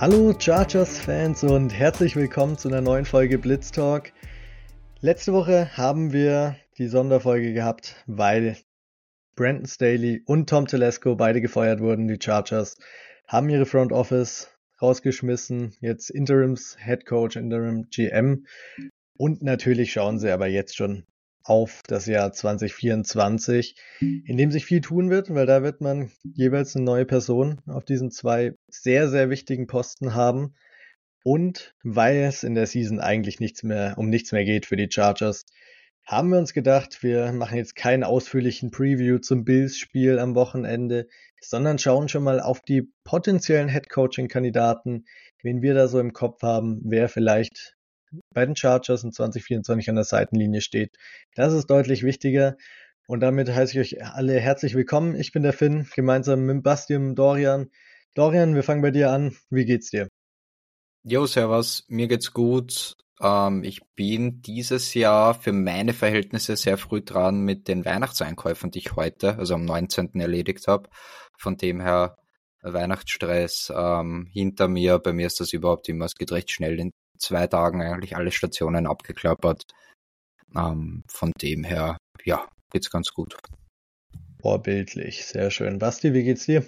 Hallo Chargers-Fans und herzlich willkommen zu einer neuen Folge Blitz Talk. Letzte Woche haben wir die Sonderfolge gehabt, weil Brandon Staley und Tom Telesco beide gefeuert wurden. Die Chargers haben ihre Front Office rausgeschmissen, jetzt Interims Head Coach, Interim GM. Und natürlich schauen sie aber jetzt schon auf das Jahr 2024, in dem sich viel tun wird, weil da wird man jeweils eine neue Person auf diesen zwei sehr, sehr wichtigen Posten haben. Und weil es in der Season eigentlich nichts mehr, um nichts mehr geht für die Chargers, haben wir uns gedacht, wir machen jetzt keinen ausführlichen Preview zum Bills-Spiel am Wochenende, sondern schauen schon mal auf die potenziellen Head-Coaching-Kandidaten, wen wir da so im Kopf haben, wer vielleicht bei den Chargers in 2024 an der Seitenlinie steht. Das ist deutlich wichtiger. Und damit heiße ich euch alle herzlich willkommen. Ich bin der Finn, gemeinsam mit Bastian Dorian. Dorian, wir fangen bei dir an. Wie geht's dir? Jo, servus. Mir geht's gut. Ähm, ich bin dieses Jahr für meine Verhältnisse sehr früh dran mit den Weihnachtseinkäufen, die ich heute, also am 19. erledigt habe. Von dem her Weihnachtsstress ähm, hinter mir. Bei mir ist das überhaupt immer, es geht recht schnell in zwei Tagen eigentlich alle Stationen abgeklappert. Ähm, von dem her, ja, geht's ganz gut. Vorbildlich, sehr schön. Basti, wie geht's dir?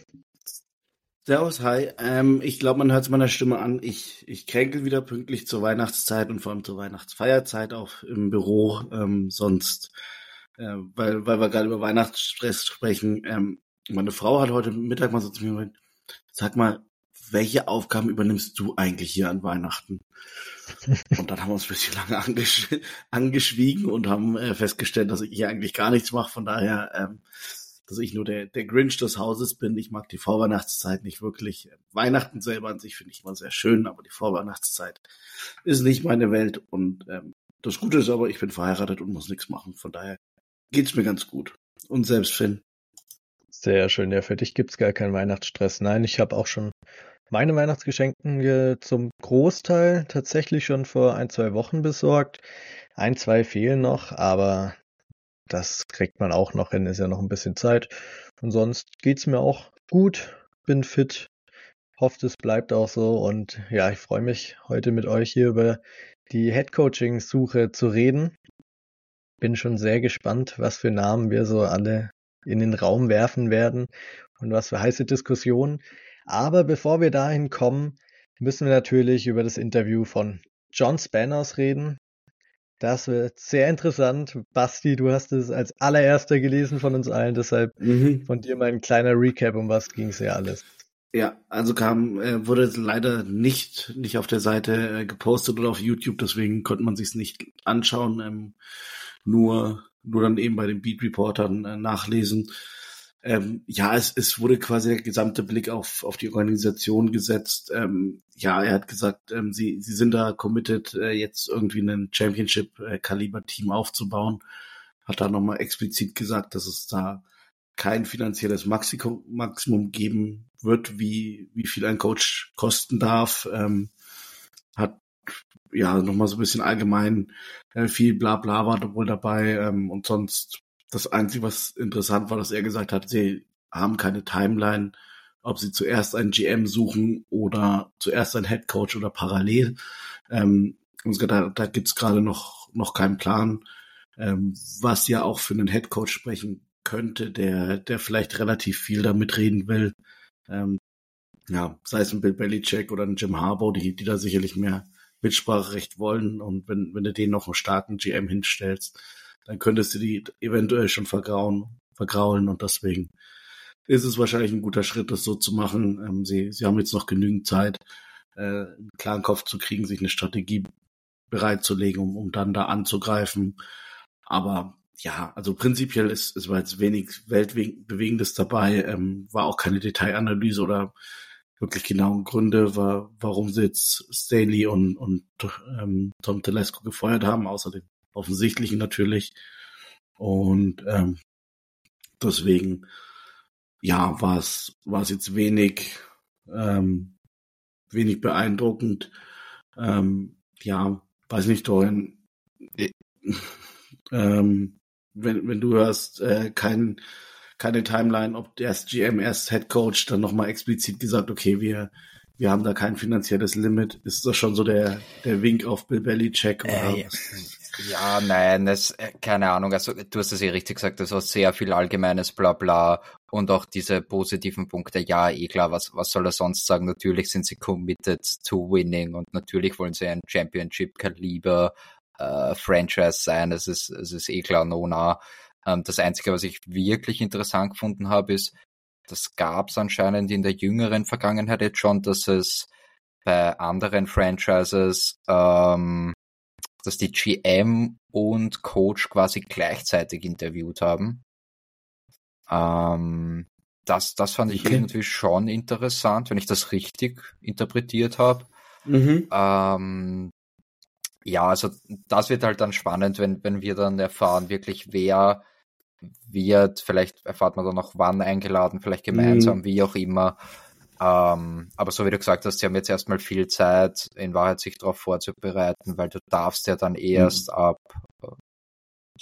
Servus, hi. Ähm, ich glaube, man hört es meiner Stimme an. Ich, ich kränkel wieder pünktlich zur Weihnachtszeit und vor allem zur Weihnachtsfeierzeit auch im Büro. Ähm, sonst, äh, weil, weil wir gerade über Weihnachtsstress sprechen. Ähm, meine Frau hat heute Mittag mal so zu mir gesagt, sag mal, welche Aufgaben übernimmst du eigentlich hier an Weihnachten? Und dann haben wir uns ein bisschen lange angesch angeschwiegen und haben äh, festgestellt, dass ich hier eigentlich gar nichts mache. Von daher, ähm, dass ich nur der, der Grinch des Hauses bin. Ich mag die Vorweihnachtszeit nicht wirklich. Weihnachten selber an sich finde ich immer sehr schön, aber die Vorweihnachtszeit ist nicht meine Welt. Und ähm, das Gute ist aber, ich bin verheiratet und muss nichts machen. Von daher geht's mir ganz gut. Und selbst Finn. Sehr schön. Ja, für dich gibt's gar keinen Weihnachtsstress. Nein, ich habe auch schon meine Weihnachtsgeschenke zum Großteil tatsächlich schon vor ein, zwei Wochen besorgt. Ein, zwei fehlen noch, aber das kriegt man auch noch hin, ist ja noch ein bisschen Zeit. Und sonst geht's mir auch gut, bin fit, hoffe, es bleibt auch so. Und ja, ich freue mich heute mit euch hier über die Headcoaching-Suche zu reden. Bin schon sehr gespannt, was für Namen wir so alle in den Raum werfen werden und was für heiße Diskussionen. Aber bevor wir dahin kommen, müssen wir natürlich über das Interview von John Spanners reden. Das wird sehr interessant. Basti, du hast es als allererster gelesen von uns allen, deshalb mhm. von dir mal ein kleiner Recap, um was ging es ja alles. Ja, also kam, äh, wurde leider nicht, nicht auf der Seite äh, gepostet oder auf YouTube, deswegen konnte man sich es nicht anschauen, ähm, nur, nur dann eben bei den Beat Reportern äh, nachlesen ähm, ja, es, es wurde quasi der gesamte Blick auf, auf die Organisation gesetzt. Ähm, ja, er hat gesagt, ähm, sie, sie sind da committed, äh, jetzt irgendwie ein Championship-Kaliber-Team aufzubauen. Hat da nochmal explizit gesagt, dass es da kein finanzielles Maximum, Maximum geben wird, wie, wie viel ein Coach kosten darf. Ähm, hat ja nochmal so ein bisschen allgemein äh, viel Blabla war wohl dabei ähm, und sonst das Einzige, was interessant war, dass er gesagt hat, sie haben keine Timeline, ob sie zuerst einen GM suchen oder zuerst einen Head Coach oder parallel. Ähm, da, da gibt's gerade noch, noch keinen Plan, ähm, was ja auch für einen Head Coach sprechen könnte, der, der vielleicht relativ viel da mitreden will. Ähm, ja, sei es ein Bill Belichick oder ein Jim Harbaugh, die, die da sicherlich mehr Mitspracherecht wollen. Und wenn, wenn du denen noch einen starken GM hinstellst, dann könntest du die eventuell schon vergrauen, vergraulen und deswegen ist es wahrscheinlich ein guter Schritt, das so zu machen. Ähm, sie, sie haben jetzt noch genügend Zeit, äh, einen klaren Kopf zu kriegen, sich eine Strategie bereitzulegen, um, um dann da anzugreifen. Aber ja, also prinzipiell ist, ist war jetzt wenig Weltbewegendes dabei, ähm, war auch keine Detailanalyse oder wirklich genauen Gründe, war, warum sie jetzt Staley und, und ähm, Tom Telesco gefeuert haben, außer offensichtlichen natürlich. Und ähm, deswegen, ja, war es war es jetzt wenig ähm, wenig beeindruckend. Ähm, ja, weiß nicht, Dorian. Äh, ähm, wenn, wenn du hörst, äh, kein, keine Timeline, ob erst GM, erst Head Coach, dann nochmal explizit gesagt, okay, wir, wir haben da kein finanzielles Limit. Ist das schon so der, der Wink auf Bill Belichick? Oder äh, ja, nein, das, äh, keine Ahnung. Also du hast es ja richtig gesagt, das war sehr viel allgemeines Blabla und auch diese positiven Punkte. Ja, eh klar, was, was soll er sonst sagen? Natürlich sind sie committed to winning und natürlich wollen sie ein Championship-Kaliber äh, Franchise sein. Es ist, es ist eh klar, no, na. Ähm, das Einzige, was ich wirklich interessant gefunden habe, ist, das gab es anscheinend in der jüngeren Vergangenheit jetzt schon, dass es bei anderen Franchises, ähm, dass die GM und Coach quasi gleichzeitig interviewt haben. Ähm, das, das fand ich okay. irgendwie schon interessant, wenn ich das richtig interpretiert habe. Mhm. Ähm, ja, also das wird halt dann spannend, wenn, wenn wir dann erfahren, wirklich wer wird, vielleicht erfahrt man dann noch wann eingeladen, vielleicht gemeinsam, mhm. wie auch immer. Ähm, aber so wie du gesagt hast, sie haben jetzt erstmal viel Zeit, in Wahrheit sich darauf vorzubereiten, weil du darfst ja dann erst mhm. ab, äh,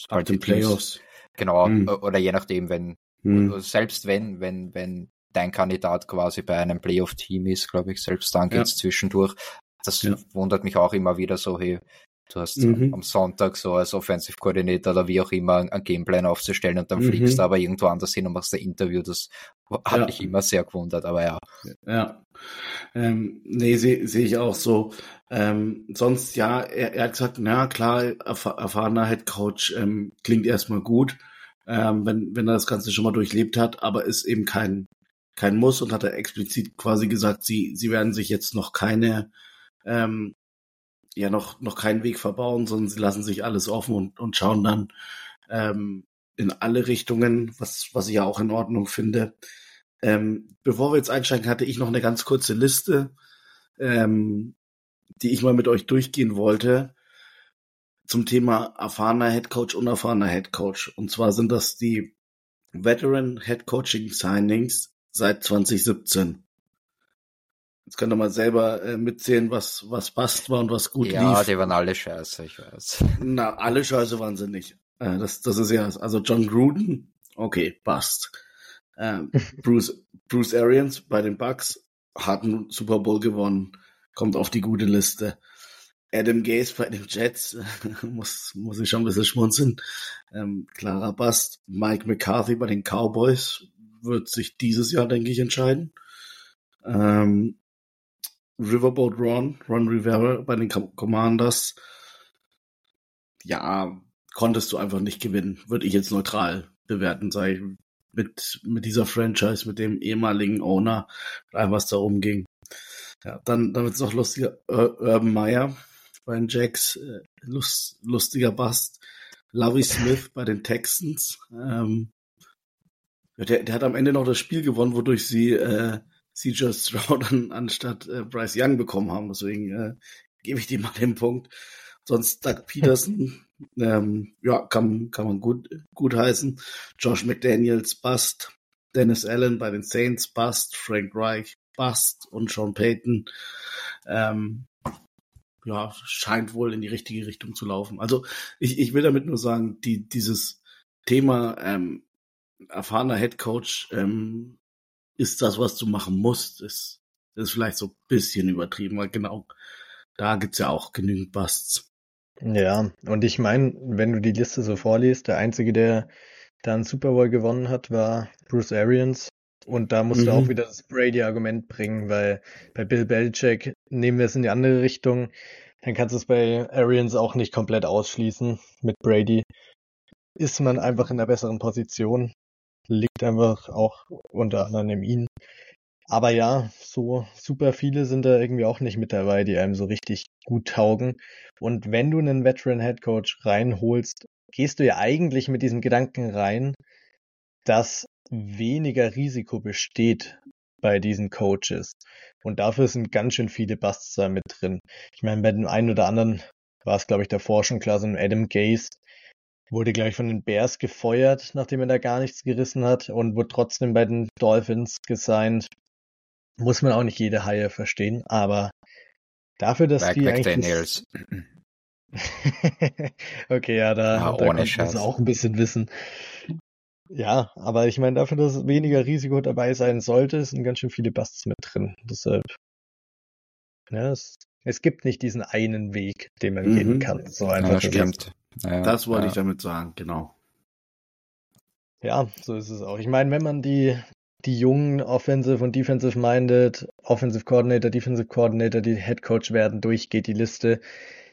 ab den Playoffs. Genau, mhm. oder je nachdem, wenn, mhm. selbst wenn, wenn, wenn dein Kandidat quasi bei einem Playoff-Team ist, glaube ich, selbst dann geht's ja. zwischendurch. Das ja. wundert mich auch immer wieder so, hey, Du hast mhm. am Sonntag so als Offensive Coordinator oder wie auch immer einen Gameplan aufzustellen und dann mhm. fliegst du aber irgendwo anders hin und machst ein Interview. Das hat ja. mich immer sehr gewundert, aber ja. Ja. Ähm, nee, sehe seh ich auch so. Ähm, sonst, ja, er, er, hat gesagt, na klar, erf erfahrener Head Coach ähm, klingt erstmal gut, ähm, wenn, wenn er das Ganze schon mal durchlebt hat, aber ist eben kein, kein Muss und hat er explizit quasi gesagt, sie, sie werden sich jetzt noch keine ähm, ja noch, noch keinen Weg verbauen, sondern sie lassen sich alles offen und, und schauen dann ähm, in alle Richtungen, was, was ich ja auch in Ordnung finde. Ähm, bevor wir jetzt einsteigen, hatte ich noch eine ganz kurze Liste, ähm, die ich mal mit euch durchgehen wollte zum Thema erfahrener Headcoach, unerfahrener Headcoach. Und zwar sind das die Veteran Head Coaching Signings seit 2017. Jetzt könnt ihr mal selber äh, mitzählen, was, was passt war und was gut ja, lief. Ja, die waren alle scheiße, ich weiß. Na, alle scheiße waren sie nicht. Äh, das, das ist ja, also John Gruden, okay, passt. Ähm, Bruce, Bruce Arians bei den Bucks hat einen Super Bowl gewonnen, kommt auf die gute Liste. Adam Gaze bei den Jets, muss, muss ich schon ein bisschen schmunzeln. Ähm, klarer Bast. Mike McCarthy bei den Cowboys wird sich dieses Jahr, denke ich, entscheiden. Ähm, Riverboat Ron, Ron Rivera bei den Commanders, ja, konntest du einfach nicht gewinnen. Würde ich jetzt neutral bewerten, sei mit, mit dieser Franchise, mit dem ehemaligen Owner, was da umging. Ja, dann, dann wird's noch lustiger, Urban Meyer bei den Jacks, äh, lust, lustiger Bast. Lovey Smith bei den Texans. Ähm, der, der hat am Ende noch das Spiel gewonnen, wodurch sie äh, CJ Stroud an, anstatt äh, Bryce Young bekommen haben. Deswegen äh, gebe ich dir mal den Punkt. Sonst Doug Peterson, ähm, ja, kann, kann man gut, gut heißen. Josh McDaniels, Bust. Dennis Allen bei den Saints, Bust. Frank Reich, Bust. Und Sean Payton, ähm, ja, scheint wohl in die richtige Richtung zu laufen. Also ich, ich will damit nur sagen, die, dieses Thema ähm, erfahrener Head Coach ähm, ist das, was du machen musst, ist, ist vielleicht so ein bisschen übertrieben, weil genau da gibt's ja auch genügend Busts. Ja, und ich meine, wenn du die Liste so vorliest, der einzige, der da einen Super Bowl gewonnen hat, war Bruce Arians. Und da musst mhm. du auch wieder das Brady-Argument bringen, weil bei Bill Belichick nehmen wir es in die andere Richtung. Dann kannst du es bei Arians auch nicht komplett ausschließen. Mit Brady ist man einfach in der besseren Position liegt einfach auch unter anderem in ihm. Aber ja, so super viele sind da irgendwie auch nicht mit dabei, die einem so richtig gut taugen. Und wenn du einen Veteran Head Coach reinholst, gehst du ja eigentlich mit diesem Gedanken rein, dass weniger Risiko besteht bei diesen Coaches. Und dafür sind ganz schön viele Busts da mit drin. Ich meine, bei dem einen oder anderen war es, glaube ich, davor schon klar, so ein Adam Gaze, Wurde, glaube ich, von den Bears gefeuert, nachdem er da gar nichts gerissen hat und wurde trotzdem bei den Dolphins gesigned. Muss man auch nicht jede Haie verstehen, aber dafür, dass Back, die Back eigentlich... Okay, ja, da, ja, da kann man auch ein bisschen wissen. Ja, aber ich meine, dafür, dass weniger Risiko dabei sein sollte, sind ganz schön viele Busts mit drin. Deshalb Ja, es, es gibt nicht diesen einen Weg, den man mhm. gehen kann. So einfach ja, stimmt. Ja, das wollte ja. ich damit sagen, genau. Ja, so ist es auch. Ich meine, wenn man die, die jungen Offensive und Defensive Minded, Offensive Coordinator, Defensive Coordinator, die Head Coach werden, durchgeht die Liste,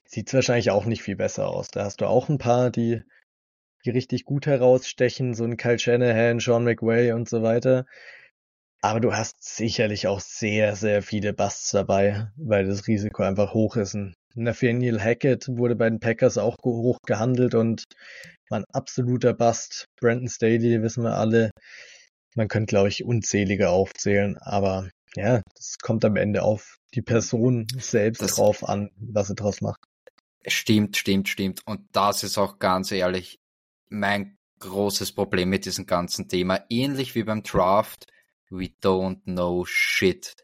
sieht es wahrscheinlich auch nicht viel besser aus. Da hast du auch ein paar, die, die richtig gut herausstechen, so ein Kyle Shanahan, Sean McWay und so weiter. Aber du hast sicherlich auch sehr, sehr viele Busts dabei, weil das Risiko einfach hoch ist. Ein Nathaniel Hackett wurde bei den Packers auch hoch gehandelt und war ein absoluter Bust. Brandon Staley, wissen wir alle. Man könnte, glaube ich, unzählige aufzählen, aber ja, das kommt am Ende auf die Person selbst das drauf an, was sie draus macht. Stimmt, stimmt, stimmt. Und das ist auch ganz ehrlich mein großes Problem mit diesem ganzen Thema. Ähnlich wie beim Draft we don't know shit.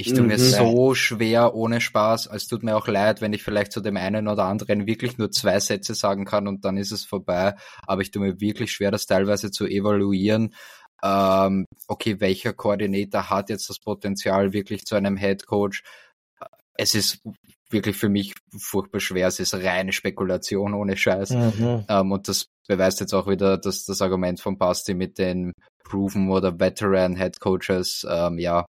Ich tue mhm. mir so schwer ohne Spaß. Es tut mir auch leid, wenn ich vielleicht zu dem einen oder anderen wirklich nur zwei Sätze sagen kann und dann ist es vorbei. Aber ich tue mir wirklich schwer, das teilweise zu evaluieren. Ähm, okay, welcher Koordinator hat jetzt das Potenzial wirklich zu einem Head Coach? Es ist wirklich für mich furchtbar schwer. Es ist reine Spekulation ohne Scheiß. Mhm. Ähm, und das beweist jetzt auch wieder dass das Argument von Basti mit den Proven oder Veteran Head Coaches. Ähm, ja,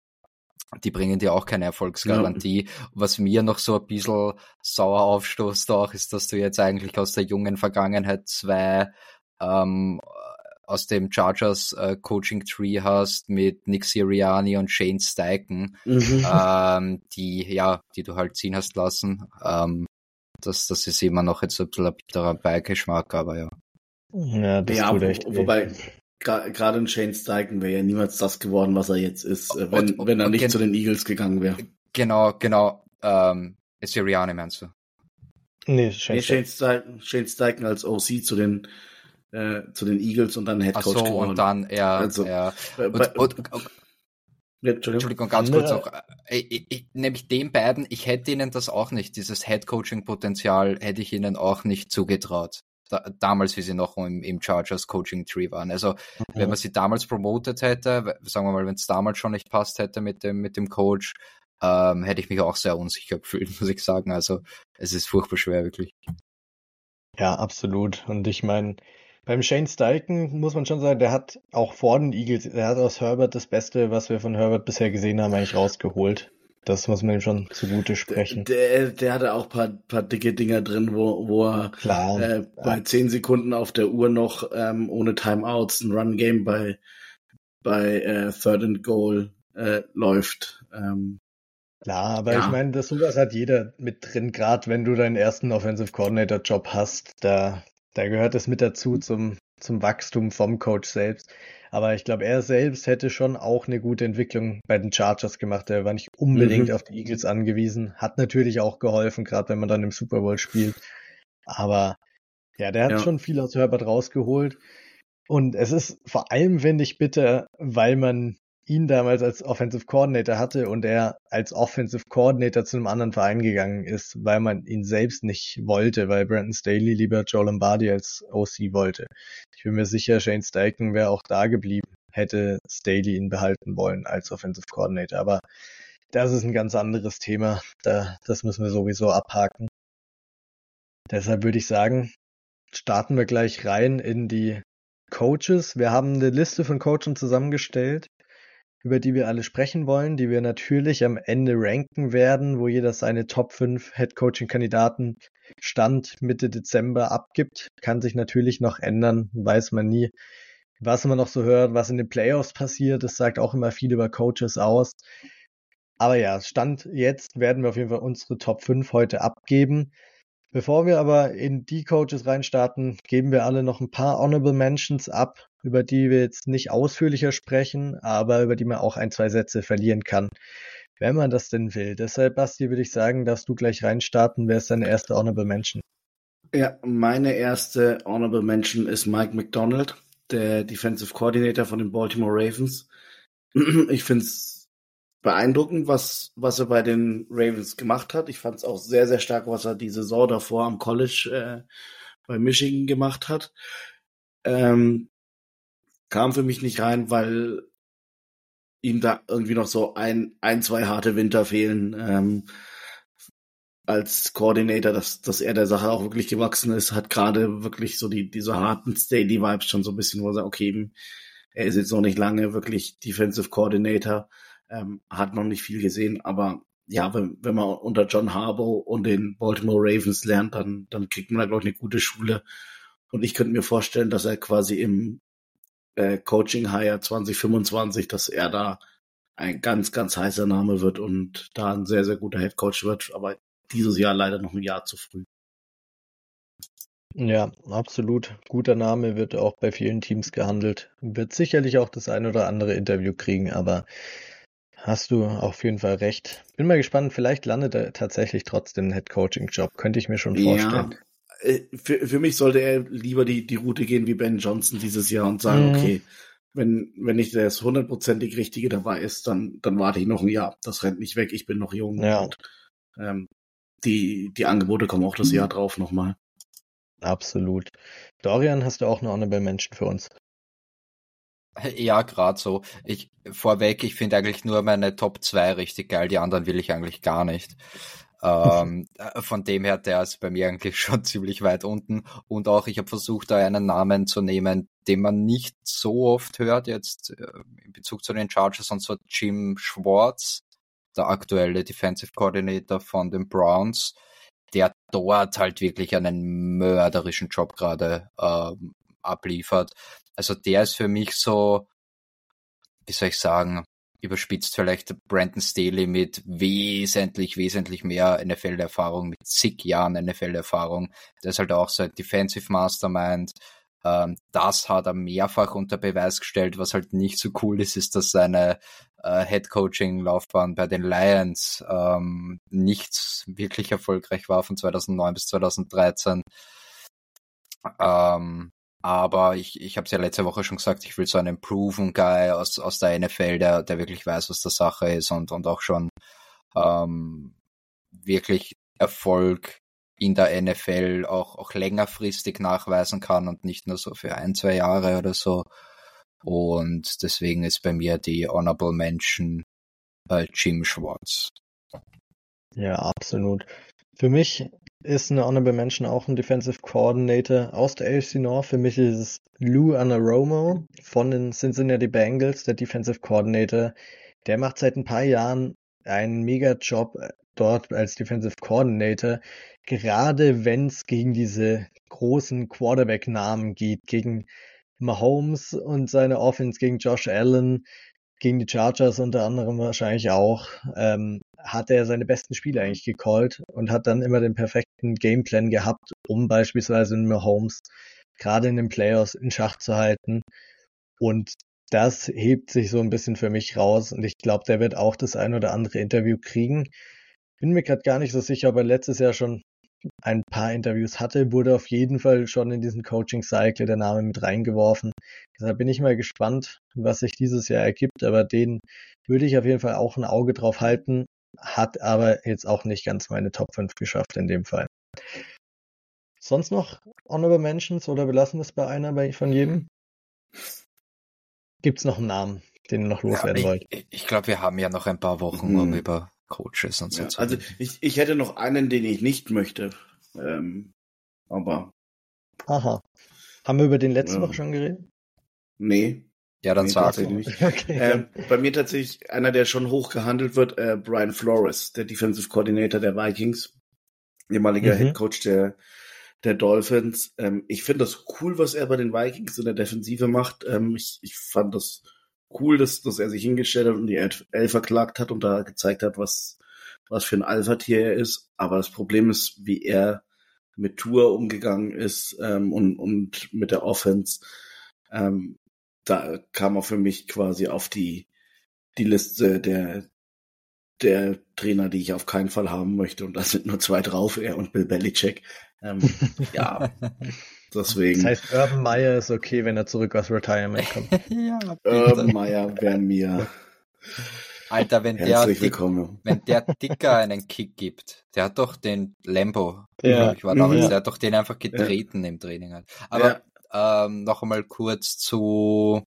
die bringen dir auch keine Erfolgsgarantie. Ja. Was mir noch so ein bisschen sauer aufstoßt auch, ist, dass du jetzt eigentlich aus der jungen Vergangenheit zwei ähm, aus dem Chargers äh, Coaching Tree hast mit Nick Siriani und Shane Steichen, mhm. ähm, die, ja, die du halt ziehen hast lassen. Ähm, das, das ist immer noch jetzt ein bisschen ein bitterer Beigeschmack, aber ja. Ja, das ja, tut echt wo, wobei gerade ein Shane Steichen wäre ja niemals das geworden, was er jetzt ist, äh, wenn, und, und, wenn er nicht zu den Eagles gegangen wäre. Genau, genau. Ähm, Siriani meinst du? Nee, Shane, nee, Shane, Steichen, Shane Steichen als OC zu den äh, zu den Eagles und dann Head Coach Ach so, geworden. und dann, ja, also, ja. Äh, und, bei, und, und, Entschuldigung. ganz kurz noch. Äh, ich, ich, nämlich den beiden, ich hätte ihnen das auch nicht, dieses Head Coaching Potenzial hätte ich ihnen auch nicht zugetraut. Da, damals, wie sie noch im, im Chargers Coaching Tree waren. Also, okay. wenn man sie damals promotet hätte, sagen wir mal, wenn es damals schon nicht passt hätte mit dem, mit dem Coach, ähm, hätte ich mich auch sehr unsicher gefühlt, muss ich sagen. Also, es ist furchtbar schwer, wirklich. Ja, absolut. Und ich meine, beim Shane Steichen muss man schon sagen, der hat auch vor den Eagles, er hat aus Herbert das Beste, was wir von Herbert bisher gesehen haben, eigentlich rausgeholt. Das muss man ihm schon zugute sprechen. Der, der hatte auch paar, paar dicke Dinger drin, wo, wo er Klar, äh, bei zehn Sekunden auf der Uhr noch ähm, ohne Timeouts ein Run-Game bei, bei äh, Third and Goal äh, läuft. Ähm, Klar, aber ja. ich meine, das sowas hat jeder mit drin, gerade wenn du deinen ersten Offensive Coordinator Job hast, da da gehört es mit dazu zum, zum Wachstum vom Coach selbst. Aber ich glaube, er selbst hätte schon auch eine gute Entwicklung bei den Chargers gemacht. Er war nicht unbedingt mhm. auf die Eagles angewiesen. Hat natürlich auch geholfen, gerade wenn man dann im Super Bowl spielt. Aber ja, der hat ja. schon viel aus Herbert rausgeholt. Und es ist vor allem, finde ich, bitter, weil man ihn damals als Offensive Coordinator hatte und er als Offensive Coordinator zu einem anderen Verein gegangen ist, weil man ihn selbst nicht wollte, weil Brandon Staley lieber Joe Lombardi als OC wollte. Ich bin mir sicher, Shane Steichen wäre auch da geblieben, hätte Staley ihn behalten wollen als Offensive Coordinator. Aber das ist ein ganz anderes Thema. Da, das müssen wir sowieso abhaken. Deshalb würde ich sagen, starten wir gleich rein in die Coaches. Wir haben eine Liste von Coaches zusammengestellt über die wir alle sprechen wollen, die wir natürlich am Ende ranken werden, wo jeder seine Top 5 Head Coaching Kandidaten Stand Mitte Dezember abgibt. Kann sich natürlich noch ändern, weiß man nie, was man noch so hört, was in den Playoffs passiert. Das sagt auch immer viel über Coaches aus. Aber ja, Stand jetzt werden wir auf jeden Fall unsere Top 5 heute abgeben. Bevor wir aber in die Coaches reinstarten, geben wir alle noch ein paar Honorable Mentions ab, über die wir jetzt nicht ausführlicher sprechen, aber über die man auch ein, zwei Sätze verlieren kann, wenn man das denn will. Deshalb, Basti, würde ich sagen, dass du gleich reinstarten. Wer ist deine erste Honorable Mention? Ja, meine erste Honorable Mention ist Mike McDonald, der Defensive Coordinator von den Baltimore Ravens. Ich finde es beeindruckend, was, was er bei den Ravens gemacht hat. Ich fand es auch sehr, sehr stark, was er die Saison davor am College äh, bei Michigan gemacht hat. Ähm, kam für mich nicht rein, weil ihm da irgendwie noch so ein, ein, zwei harte Winter fehlen. Ähm, als Coordinator, dass, dass er der Sache auch wirklich gewachsen ist, hat gerade wirklich so die, diese harten Daily Vibes schon so ein bisschen, wo er sagt, okay, er ist jetzt noch nicht lange wirklich Defensive Coordinator, ähm, hat noch nicht viel gesehen, aber ja, wenn, wenn man unter John Harbaugh und den Baltimore Ravens lernt, dann, dann kriegt man da, glaube ich, eine gute Schule. Und ich könnte mir vorstellen, dass er quasi im äh, Coaching Hire 2025, dass er da ein ganz, ganz heißer Name wird und da ein sehr, sehr guter Head Coach wird. Aber dieses Jahr leider noch ein Jahr zu früh. Ja, absolut. Guter Name wird auch bei vielen Teams gehandelt. Wird sicherlich auch das ein oder andere Interview kriegen, aber hast du auf jeden Fall recht. Bin mal gespannt, vielleicht landet er tatsächlich trotzdem einen Coaching job Könnte ich mir schon vorstellen. Ja, äh, für, für mich sollte er lieber die, die Route gehen wie Ben Johnson dieses Jahr und sagen, mhm. okay, wenn, wenn nicht das hundertprozentig Richtige dabei ist, dann, dann warte ich noch ein Jahr. Das rennt nicht weg, ich bin noch jung. Ja. Und, ähm, die, die Angebote kommen auch das Jahr drauf nochmal. Absolut. Dorian, hast du auch eine Honorable Menschen für uns? Ja, gerade so. Ich vorweg, ich finde eigentlich nur meine Top 2 richtig geil, die anderen will ich eigentlich gar nicht. ähm, äh, von dem her, der ist bei mir eigentlich schon ziemlich weit unten. Und auch, ich habe versucht, da einen Namen zu nehmen, den man nicht so oft hört jetzt äh, in Bezug zu den Chargers, und zwar Jim Schwartz der aktuelle Defensive Coordinator von den Browns, der dort halt wirklich einen mörderischen Job gerade ähm, abliefert. Also der ist für mich so, wie soll ich sagen, überspitzt vielleicht Brandon Staley mit wesentlich, wesentlich mehr NFL-Erfahrung, mit zig Jahren NFL-Erfahrung. Der ist halt auch so ein Defensive Mastermind. Ähm, das hat er mehrfach unter Beweis gestellt. Was halt nicht so cool ist, ist, dass seine äh, Head-Coaching-Laufbahn bei den Lions ähm, nicht wirklich erfolgreich war von 2009 bis 2013. Ähm, aber ich, ich habe es ja letzte Woche schon gesagt, ich will so einen proven Guy aus, aus der NFL, der, der wirklich weiß, was der Sache ist und, und auch schon ähm, wirklich Erfolg in der NFL auch, auch längerfristig nachweisen kann und nicht nur so für ein, zwei Jahre oder so. Und deswegen ist bei mir die Honorable Mention äh, Jim Schwartz. Ja, absolut. Für mich ist eine Honorable Mention auch ein Defensive Coordinator aus der AFC North. Für mich ist es Lou Anaromo von den Cincinnati Bengals, der Defensive Coordinator. Der macht seit ein paar Jahren einen mega Job äh, dort als Defensive Coordinator, gerade wenn es gegen diese großen Quarterback-Namen geht, gegen Mahomes und seine Offense gegen Josh Allen, gegen die Chargers unter anderem wahrscheinlich auch, ähm, hat er seine besten Spiele eigentlich gecallt und hat dann immer den perfekten Gameplan gehabt, um beispielsweise Mahomes gerade in den Playoffs in Schach zu halten. Und das hebt sich so ein bisschen für mich raus und ich glaube, der wird auch das ein oder andere Interview kriegen. Bin mir gerade gar nicht so sicher, ob er letztes Jahr schon ein paar Interviews hatte, wurde auf jeden Fall schon in diesen Coaching-Cycle der Name mit reingeworfen. Deshalb bin ich mal gespannt, was sich dieses Jahr ergibt, aber den würde ich auf jeden Fall auch ein Auge drauf halten, hat aber jetzt auch nicht ganz meine Top 5 geschafft in dem Fall. Sonst noch Honorable Mentions oder belassen wir es bei einer bei, von jedem? Gibt es noch einen Namen, den ihr noch loswerden ja, wollt? Ich, ich glaube, wir haben ja noch ein paar Wochen, um hm. über Coaches und so. Ja, also ich, ich hätte noch einen, den ich nicht möchte. Ähm, aber. Aha. Haben wir über den letzten ja. Woche schon geredet? Nee. Ja, dann nee, sag nicht. okay, äh, bei mir tatsächlich einer, der schon hoch gehandelt wird, äh, Brian Flores, der Defensive Coordinator der Vikings, ehemaliger mhm. Head Coach der, der Dolphins. Ähm, ich finde das cool, was er bei den Vikings in der Defensive macht. Ähm, ich, ich fand das cool, dass, dass er sich hingestellt hat und die L verklagt hat und da gezeigt hat, was, was für ein Alpha-Tier er ist. Aber das Problem ist, wie er mit Tour umgegangen ist ähm, und, und mit der Offense. Ähm, da kam er für mich quasi auf die, die Liste der, der Trainer, die ich auf keinen Fall haben möchte. Und da sind nur zwei drauf, er und Bill Belichick. Ähm, ja, deswegen. Das heißt, Urban Meyer ist okay, wenn er zurück aus Retirement kommt. ja, Urban Meyer wäre mir. Alter, wenn der, Dick, wenn der Dicker einen Kick gibt, der hat doch den Lambo, ja. ich war damals, ja. der hat doch den einfach getreten ja. im Training. Halt. Aber ja. ähm, noch einmal kurz zu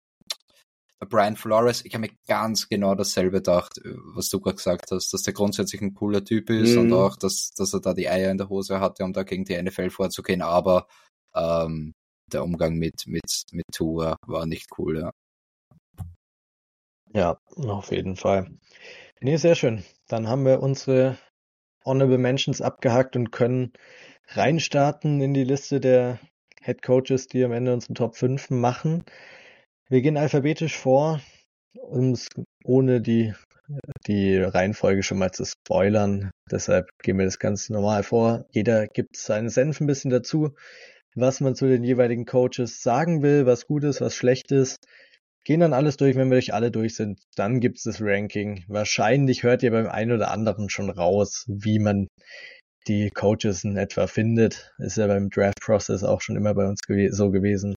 Brian Flores, ich habe mir ganz genau dasselbe gedacht, was du gerade gesagt hast, dass der grundsätzlich ein cooler Typ ist mhm. und auch, dass, dass er da die Eier in der Hose hatte, um da gegen die NFL vorzugehen, aber ähm, der Umgang mit, mit, mit Tua war nicht cool, ja. Ja, auf jeden Fall. Nee, sehr schön. Dann haben wir unsere Honorable Mentions abgehakt und können reinstarten in die Liste der Head Coaches, die am Ende unseren Top 5 machen. Wir gehen alphabetisch vor, um ohne die, die Reihenfolge schon mal zu spoilern. Deshalb gehen wir das ganz normal vor. Jeder gibt seinen Senf ein bisschen dazu, was man zu den jeweiligen Coaches sagen will, was gut ist, was schlecht ist. Gehen dann alles durch, wenn wir durch alle durch sind, dann gibt es das Ranking. Wahrscheinlich hört ihr beim einen oder anderen schon raus, wie man die Coaches in etwa findet. Ist ja beim Draft-Process auch schon immer bei uns gew so gewesen.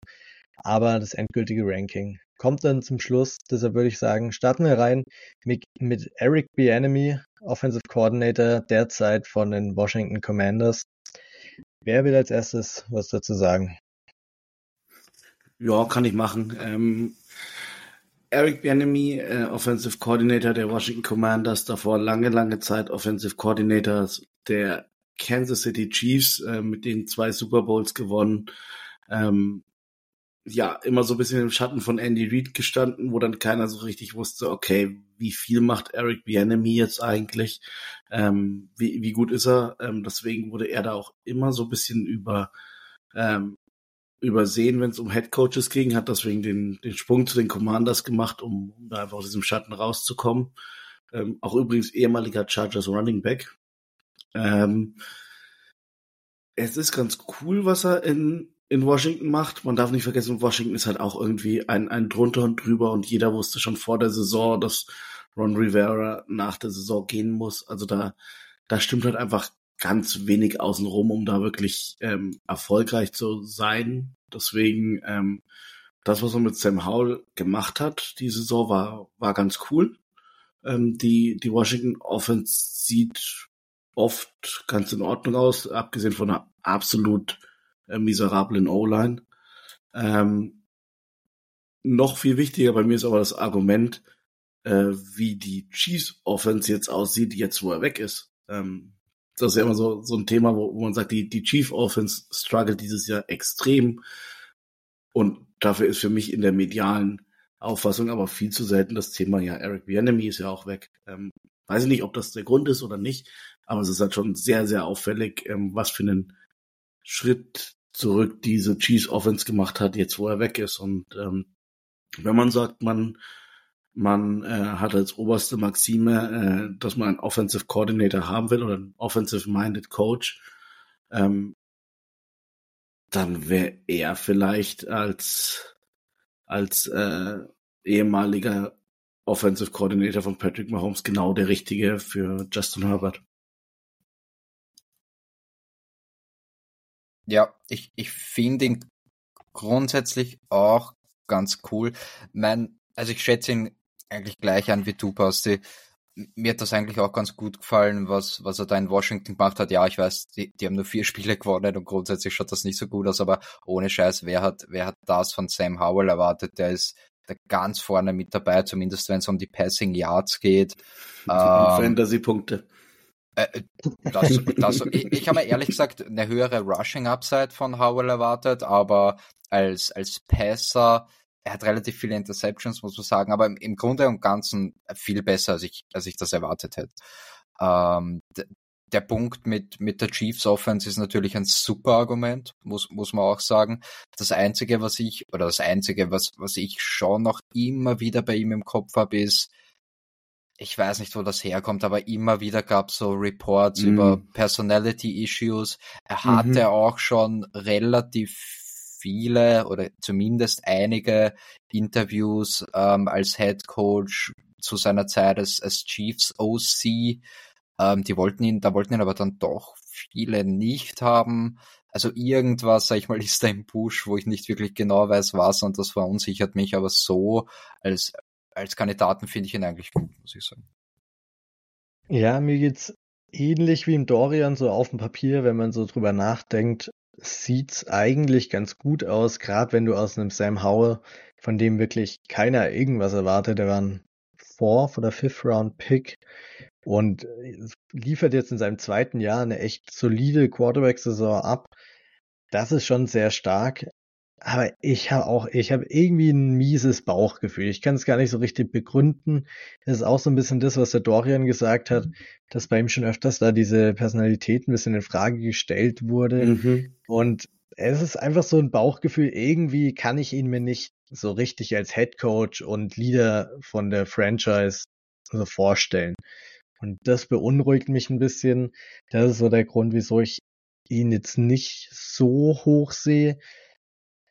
Aber das endgültige Ranking kommt dann zum Schluss. Deshalb würde ich sagen, starten wir rein mit, mit Eric Bieniemy, Offensive Coordinator derzeit von den Washington Commanders. Wer will als erstes was dazu sagen? Ja, kann ich machen. Ähm, Eric Bieniemy, äh, Offensive Coordinator der Washington Commanders, davor lange, lange Zeit Offensive Coordinator der Kansas City Chiefs, äh, mit denen zwei Super Bowls gewonnen. Ähm, ja, immer so ein bisschen im Schatten von Andy Reid gestanden, wo dann keiner so richtig wusste, okay, wie viel macht Eric Bieniemy jetzt eigentlich? Ähm, wie, wie gut ist er? Ähm, deswegen wurde er da auch immer so ein bisschen über ähm, übersehen, wenn es um Head Coaches ging, hat deswegen den, den Sprung zu den Commanders gemacht, um, um da einfach aus diesem Schatten rauszukommen. Ähm, auch übrigens ehemaliger Chargers Running Back. Ähm, es ist ganz cool, was er in, in Washington macht. Man darf nicht vergessen, Washington ist halt auch irgendwie ein, ein drunter und drüber und jeder wusste schon vor der Saison, dass Ron Rivera nach der Saison gehen muss. Also da, da stimmt halt einfach ganz wenig außenrum, um da wirklich ähm, erfolgreich zu sein. Deswegen, ähm, das, was er mit Sam Howell gemacht hat, die Saison war, war ganz cool. Ähm, die, die Washington Offense sieht oft ganz in Ordnung aus, abgesehen von einer absolut äh, miserablen O-Line. Ähm, noch viel wichtiger bei mir ist aber das Argument, äh, wie die Chiefs Offense jetzt aussieht, jetzt wo er weg ist. Ähm, das ist ja immer so, so ein Thema, wo, wo man sagt, die, die Chief Offense struggelt dieses Jahr extrem. Und dafür ist für mich in der medialen Auffassung aber viel zu selten das Thema, ja, Eric Bienemy ist ja auch weg. Ähm, weiß ich nicht, ob das der Grund ist oder nicht, aber es ist halt schon sehr, sehr auffällig, ähm, was für einen Schritt zurück diese Chiefs Offense gemacht hat, jetzt wo er weg ist. Und ähm, wenn man sagt, man man äh, hat als oberste Maxime, äh, dass man einen Offensive Coordinator haben will oder einen Offensive-Minded Coach, ähm, dann wäre er vielleicht als als äh, ehemaliger Offensive Coordinator von Patrick Mahomes genau der richtige für Justin Herbert. Ja, ich, ich finde ihn grundsätzlich auch ganz cool. Mein, also ich schätze ihn eigentlich gleich an wie du, Basti. Mir hat das eigentlich auch ganz gut gefallen, was, was er da in Washington gemacht hat. Ja, ich weiß, die, die haben nur vier Spiele gewonnen und grundsätzlich schaut das nicht so gut aus, aber ohne Scheiß, wer hat, wer hat das von Sam Howell erwartet? Der ist der ganz vorne mit dabei, zumindest wenn es um die Passing Yards geht. Ähm, Fantasy-Punkte. Äh, äh, das, das, ich, ich habe mir ehrlich gesagt eine höhere Rushing Upside von Howell erwartet, aber als, als Passer er hat relativ viele Interceptions, muss man sagen, aber im, im Grunde und Ganzen viel besser, als ich, als ich das erwartet hätte. Ähm, der Punkt mit, mit der Chiefs Offense ist natürlich ein super Argument, muss, muss man auch sagen. Das einzige, was ich, oder das einzige, was, was ich schon noch immer wieder bei ihm im Kopf habe, ist, ich weiß nicht, wo das herkommt, aber immer wieder gab es so Reports mm. über Personality Issues. Er hatte mhm. auch schon relativ viele oder zumindest einige Interviews ähm, als Head Coach zu seiner Zeit als, als Chiefs OC. Ähm, die wollten ihn, da wollten ihn aber dann doch viele nicht haben. Also irgendwas, sag ich mal, ist da im Busch, wo ich nicht wirklich genau weiß, was und das verunsichert mich, aber so als, als Kandidaten finde ich ihn eigentlich gut, muss ich sagen. Ja, mir geht's ähnlich wie im Dorian, so auf dem Papier, wenn man so drüber nachdenkt, sieht's eigentlich ganz gut aus, gerade wenn du aus einem Sam Howell, von dem wirklich keiner irgendwas erwartet, der war ein Fourth oder Fifth Round Pick und liefert jetzt in seinem zweiten Jahr eine echt solide Quarterback-Saison ab. Das ist schon sehr stark. Aber ich habe auch, ich habe irgendwie ein mieses Bauchgefühl. Ich kann es gar nicht so richtig begründen. Das ist auch so ein bisschen das, was der Dorian gesagt hat, dass bei ihm schon öfters da diese Personalität ein bisschen in Frage gestellt wurde. Mhm. Und es ist einfach so ein Bauchgefühl. Irgendwie kann ich ihn mir nicht so richtig als Head Coach und Leader von der Franchise so vorstellen. Und das beunruhigt mich ein bisschen. Das ist so der Grund, wieso ich ihn jetzt nicht so hoch sehe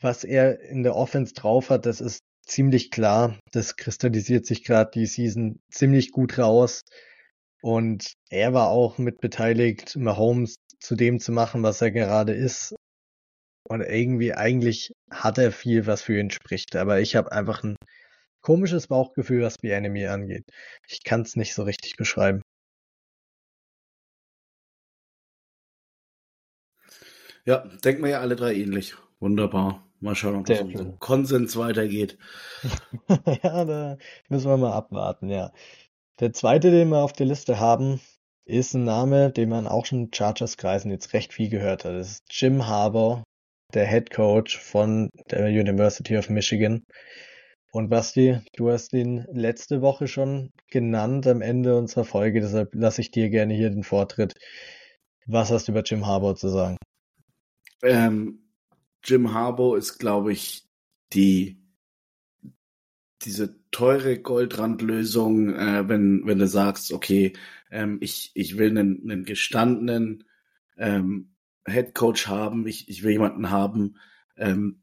was er in der Offense drauf hat, das ist ziemlich klar. Das kristallisiert sich gerade die Season ziemlich gut raus. Und er war auch mit beteiligt, Mahomes zu dem zu machen, was er gerade ist. Und irgendwie, eigentlich hat er viel, was für ihn spricht. Aber ich habe einfach ein komisches Bauchgefühl, was B-Enemy angeht. Ich kann es nicht so richtig beschreiben. Ja, denken wir ja alle drei ähnlich. Wunderbar. Mal schauen, ob Sehr das unser Konsens weitergeht. ja, da müssen wir mal abwarten, ja. Der zweite, den wir auf der Liste haben, ist ein Name, den man auch schon in Chargers-Kreisen jetzt recht viel gehört hat. Das ist Jim Harbour, der Head Coach von der University of Michigan. Und Basti, du hast ihn letzte Woche schon genannt am Ende unserer Folge, deshalb lasse ich dir gerne hier den Vortritt. Was hast du über Jim Harbour zu sagen? Ähm, Jim Harbaugh ist, glaube ich, die diese teure Goldrandlösung, äh, wenn wenn du sagst, okay, ähm, ich ich will einen, einen gestandenen ähm, Head Coach haben, ich ich will jemanden haben, ähm,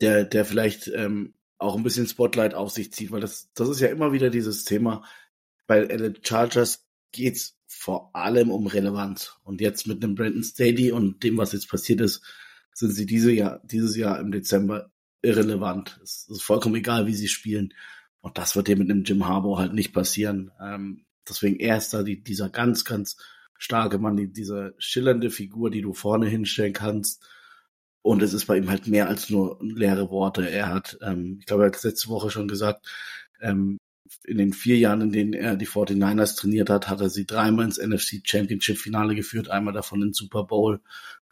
der der vielleicht ähm, auch ein bisschen Spotlight auf sich zieht, weil das das ist ja immer wieder dieses Thema. Bei LA Chargers geht's vor allem um Relevanz und jetzt mit einem Brandon Staley und dem, was jetzt passiert ist, sind sie diese Jahr, dieses Jahr im Dezember irrelevant. Es ist vollkommen egal, wie sie spielen. Und das wird dir mit einem Jim Harbour halt nicht passieren. Ähm, deswegen er ist da die, dieser ganz, ganz starke Mann, die, diese schillernde Figur, die du vorne hinstellen kannst. Und es ist bei ihm halt mehr als nur leere Worte. Er hat, ähm, ich glaube, er hat letzte Woche schon gesagt, ähm, in den vier Jahren, in denen er die 49ers trainiert hat, hat er sie dreimal ins NFC Championship Finale geführt, einmal davon in Super Bowl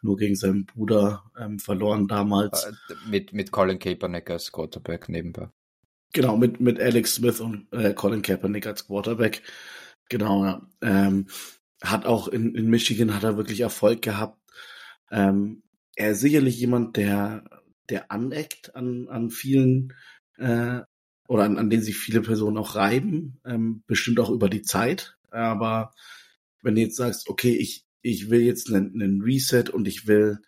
nur gegen seinen Bruder ähm, verloren damals. Äh, mit, mit Colin Kaepernick als Quarterback nebenbei. Genau, mit, mit Alex Smith und äh, Colin Kaepernick als Quarterback. Genau, ja. Ähm, hat auch in, in Michigan hat er wirklich Erfolg gehabt. Ähm, er ist sicherlich jemand, der, der aneckt an, an vielen äh, oder an, an denen sich viele Personen auch reiben, ähm, bestimmt auch über die Zeit. Aber wenn du jetzt sagst, okay, ich, ich will jetzt einen, einen Reset und ich will,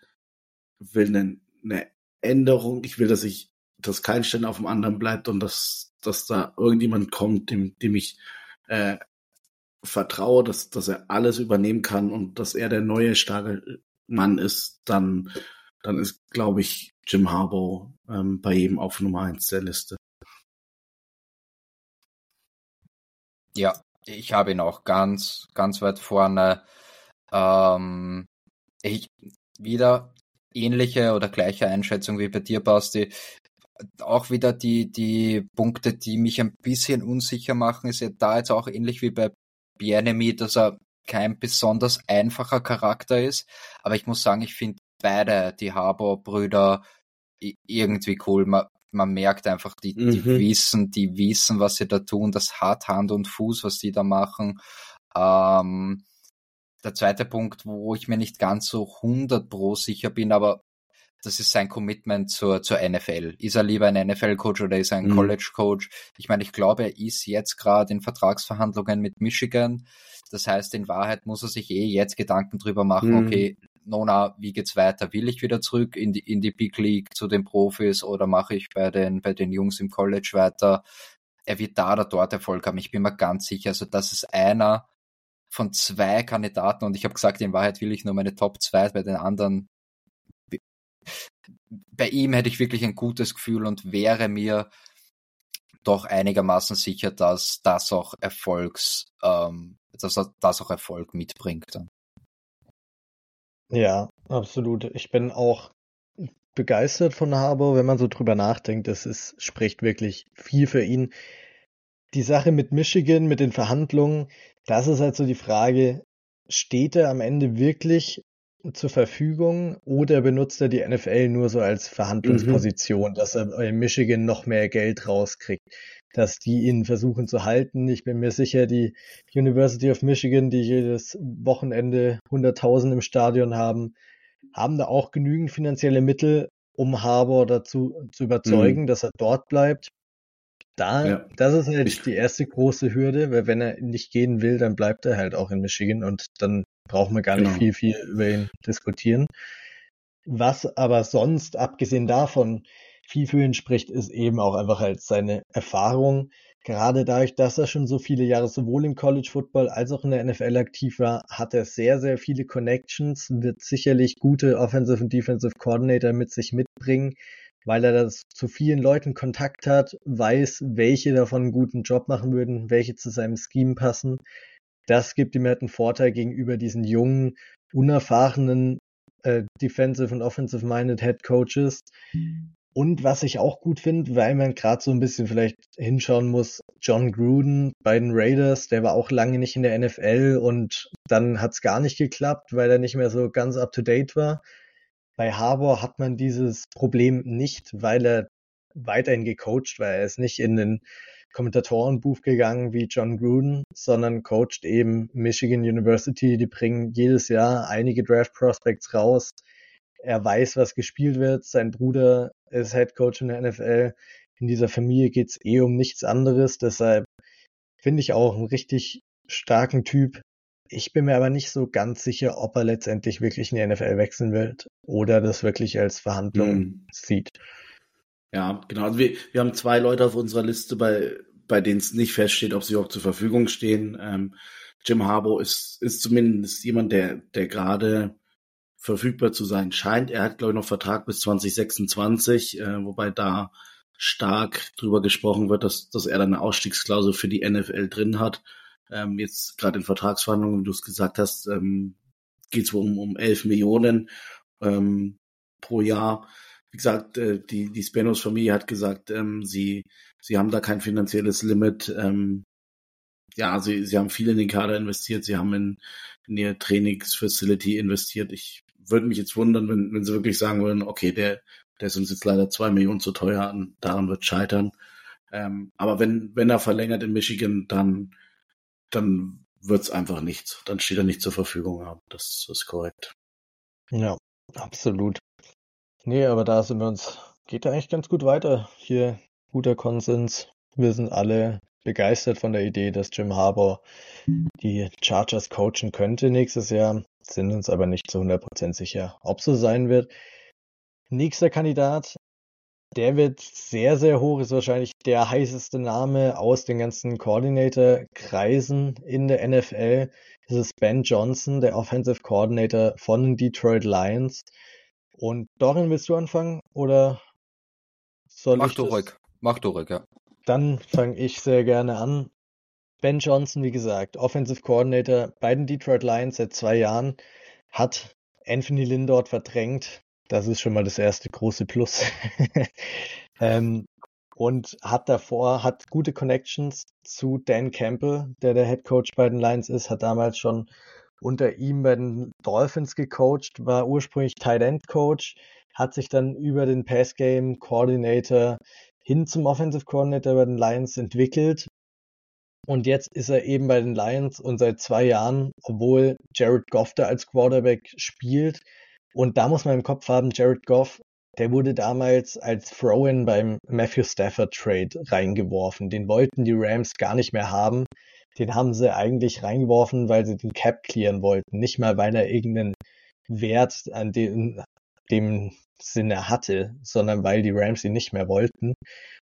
will einen, eine Änderung. Ich will, dass ich, dass kein Stein auf dem anderen bleibt und dass, dass da irgendjemand kommt, dem, dem ich äh, vertraue, dass, dass er alles übernehmen kann und dass er der neue starke Mann ist, dann, dann ist, glaube ich, Jim Harbaugh ähm, bei jedem auf Nummer eins der Liste. Ja, ich habe ihn auch ganz, ganz weit vorne. Ähm, ich, wieder ähnliche oder gleiche Einschätzung wie bei dir, Basti. Auch wieder die, die Punkte, die mich ein bisschen unsicher machen, ist ja da jetzt auch ähnlich wie bei Bienemy, dass er kein besonders einfacher Charakter ist. Aber ich muss sagen, ich finde beide, die Harbour-Brüder, irgendwie cool. Man, man merkt einfach, die, die mhm. wissen, die wissen, was sie da tun. Das hat Hand und Fuß, was die da machen. Ähm, der zweite Punkt, wo ich mir nicht ganz so 100 pro sicher bin, aber das ist sein Commitment zur, zur NFL. Ist er lieber ein NFL-Coach oder ist er ein mhm. College-Coach? Ich meine, ich glaube, er ist jetzt gerade in Vertragsverhandlungen mit Michigan. Das heißt, in Wahrheit muss er sich eh jetzt Gedanken drüber machen, mhm. okay, Nona, wie geht's weiter? Will ich wieder zurück in die, in die Big League zu den Profis oder mache ich bei den, bei den Jungs im College weiter? Er wird da oder dort Erfolg haben. Ich bin mir ganz sicher. Also, das ist einer, von zwei Kandidaten und ich habe gesagt, in Wahrheit will ich nur meine Top 2 bei den anderen. Bei ihm hätte ich wirklich ein gutes Gefühl und wäre mir doch einigermaßen sicher, dass das auch Erfolgs, ähm, dass das auch Erfolg mitbringt. Ja, absolut. Ich bin auch begeistert von Harbour, wenn man so drüber nachdenkt. Das ist, spricht wirklich viel für ihn. Die Sache mit Michigan, mit den Verhandlungen, das ist halt so die Frage, steht er am Ende wirklich zur Verfügung oder benutzt er die NFL nur so als Verhandlungsposition, mhm. dass er in Michigan noch mehr Geld rauskriegt, dass die ihn versuchen zu halten. Ich bin mir sicher, die University of Michigan, die jedes Wochenende 100.000 im Stadion haben, haben da auch genügend finanzielle Mittel, um Harbour dazu zu überzeugen, mhm. dass er dort bleibt. Da, ja. das ist halt ich, die erste große Hürde, weil wenn er nicht gehen will, dann bleibt er halt auch in Michigan und dann brauchen wir gar nicht genau. viel, viel über ihn diskutieren. Was aber sonst, abgesehen davon, viel für ihn spricht, ist eben auch einfach halt seine Erfahrung. Gerade dadurch, dass er schon so viele Jahre sowohl im College Football als auch in der NFL aktiv war, hat er sehr, sehr viele Connections, wird sicherlich gute Offensive und Defensive Coordinator mit sich mitbringen, weil er das zu vielen Leuten Kontakt hat, weiß, welche davon einen guten Job machen würden, welche zu seinem Scheme passen. Das gibt ihm halt einen Vorteil gegenüber diesen jungen, unerfahrenen äh, Defensive und Offensive-Minded Head Coaches, und was ich auch gut finde, weil man gerade so ein bisschen vielleicht hinschauen muss, John Gruden bei den Raiders, der war auch lange nicht in der NFL und dann hat es gar nicht geklappt, weil er nicht mehr so ganz up-to-date war. Bei Harbour hat man dieses Problem nicht, weil er weiterhin gecoacht war. Er ist nicht in den Kommentatorenbuch gegangen wie John Gruden, sondern coacht eben Michigan University. Die bringen jedes Jahr einige Draft Prospects raus er weiß, was gespielt wird. Sein Bruder ist Head Coach in der NFL. In dieser Familie geht's eh um nichts anderes. Deshalb finde ich auch einen richtig starken Typ. Ich bin mir aber nicht so ganz sicher, ob er letztendlich wirklich in die NFL wechseln wird oder das wirklich als Verhandlung mhm. sieht. Ja, genau. Also wir, wir haben zwei Leute auf unserer Liste, bei, bei denen es nicht feststeht, ob sie überhaupt zur Verfügung stehen. Ähm, Jim Harbaugh ist, ist zumindest jemand, der, der gerade verfügbar zu sein scheint. Er hat, glaube ich, noch Vertrag bis 2026, äh, wobei da stark drüber gesprochen wird, dass, dass er dann eine Ausstiegsklausel für die NFL drin hat. Ähm, jetzt gerade in Vertragsverhandlungen, wie du es gesagt hast, ähm, geht es um, um 11 Millionen ähm, pro Jahr. Wie gesagt, äh, die, die Spanos-Familie hat gesagt, ähm, sie, sie haben da kein finanzielles Limit. Ähm, ja, sie, sie haben viel in den Kader investiert, sie haben in, in ihr Trainingsfacility investiert. Ich würde mich jetzt wundern, wenn, wenn sie wirklich sagen würden, okay, der, der ist uns jetzt leider zwei Millionen zu teuer daran wird scheitern. Ähm, aber wenn, wenn er verlängert in Michigan, dann, dann wird's einfach nichts. Dann steht er nicht zur Verfügung. Das ist korrekt. Ja, absolut. Nee, aber da sind wir uns, geht da eigentlich ganz gut weiter. Hier guter Konsens. Wir sind alle begeistert von der Idee, dass Jim Harbour die Chargers coachen könnte nächstes Jahr, sind uns aber nicht zu 100% sicher, ob so sein wird. Nächster Kandidat, der wird sehr, sehr hoch, ist wahrscheinlich der heißeste Name aus den ganzen Coordinator-Kreisen in der NFL. Das ist Ben Johnson, der Offensive Coordinator von den Detroit Lions. Und Dorin, willst du anfangen oder soll Mach ich du ruhig. Mach du ruhig, ja. Dann fange ich sehr gerne an. Ben Johnson, wie gesagt, Offensive Coordinator bei den Detroit Lions seit zwei Jahren, hat Anthony Lynn dort verdrängt. Das ist schon mal das erste große Plus. ähm, und hat davor, hat gute Connections zu Dan Campbell, der der Head Coach bei den Lions ist, hat damals schon unter ihm bei den Dolphins gecoacht, war ursprünglich Tight End Coach, hat sich dann über den Pass Game Coordinator hin zum Offensive Coordinator bei den Lions entwickelt. Und jetzt ist er eben bei den Lions und seit zwei Jahren, obwohl Jared Goff da als Quarterback spielt. Und da muss man im Kopf haben, Jared Goff, der wurde damals als Throw-in beim Matthew Stafford Trade reingeworfen. Den wollten die Rams gar nicht mehr haben. Den haben sie eigentlich reingeworfen, weil sie den Cap clearen wollten. Nicht mal, weil er irgendeinen Wert an den, dem Sinne hatte, sondern weil die Rams ihn nicht mehr wollten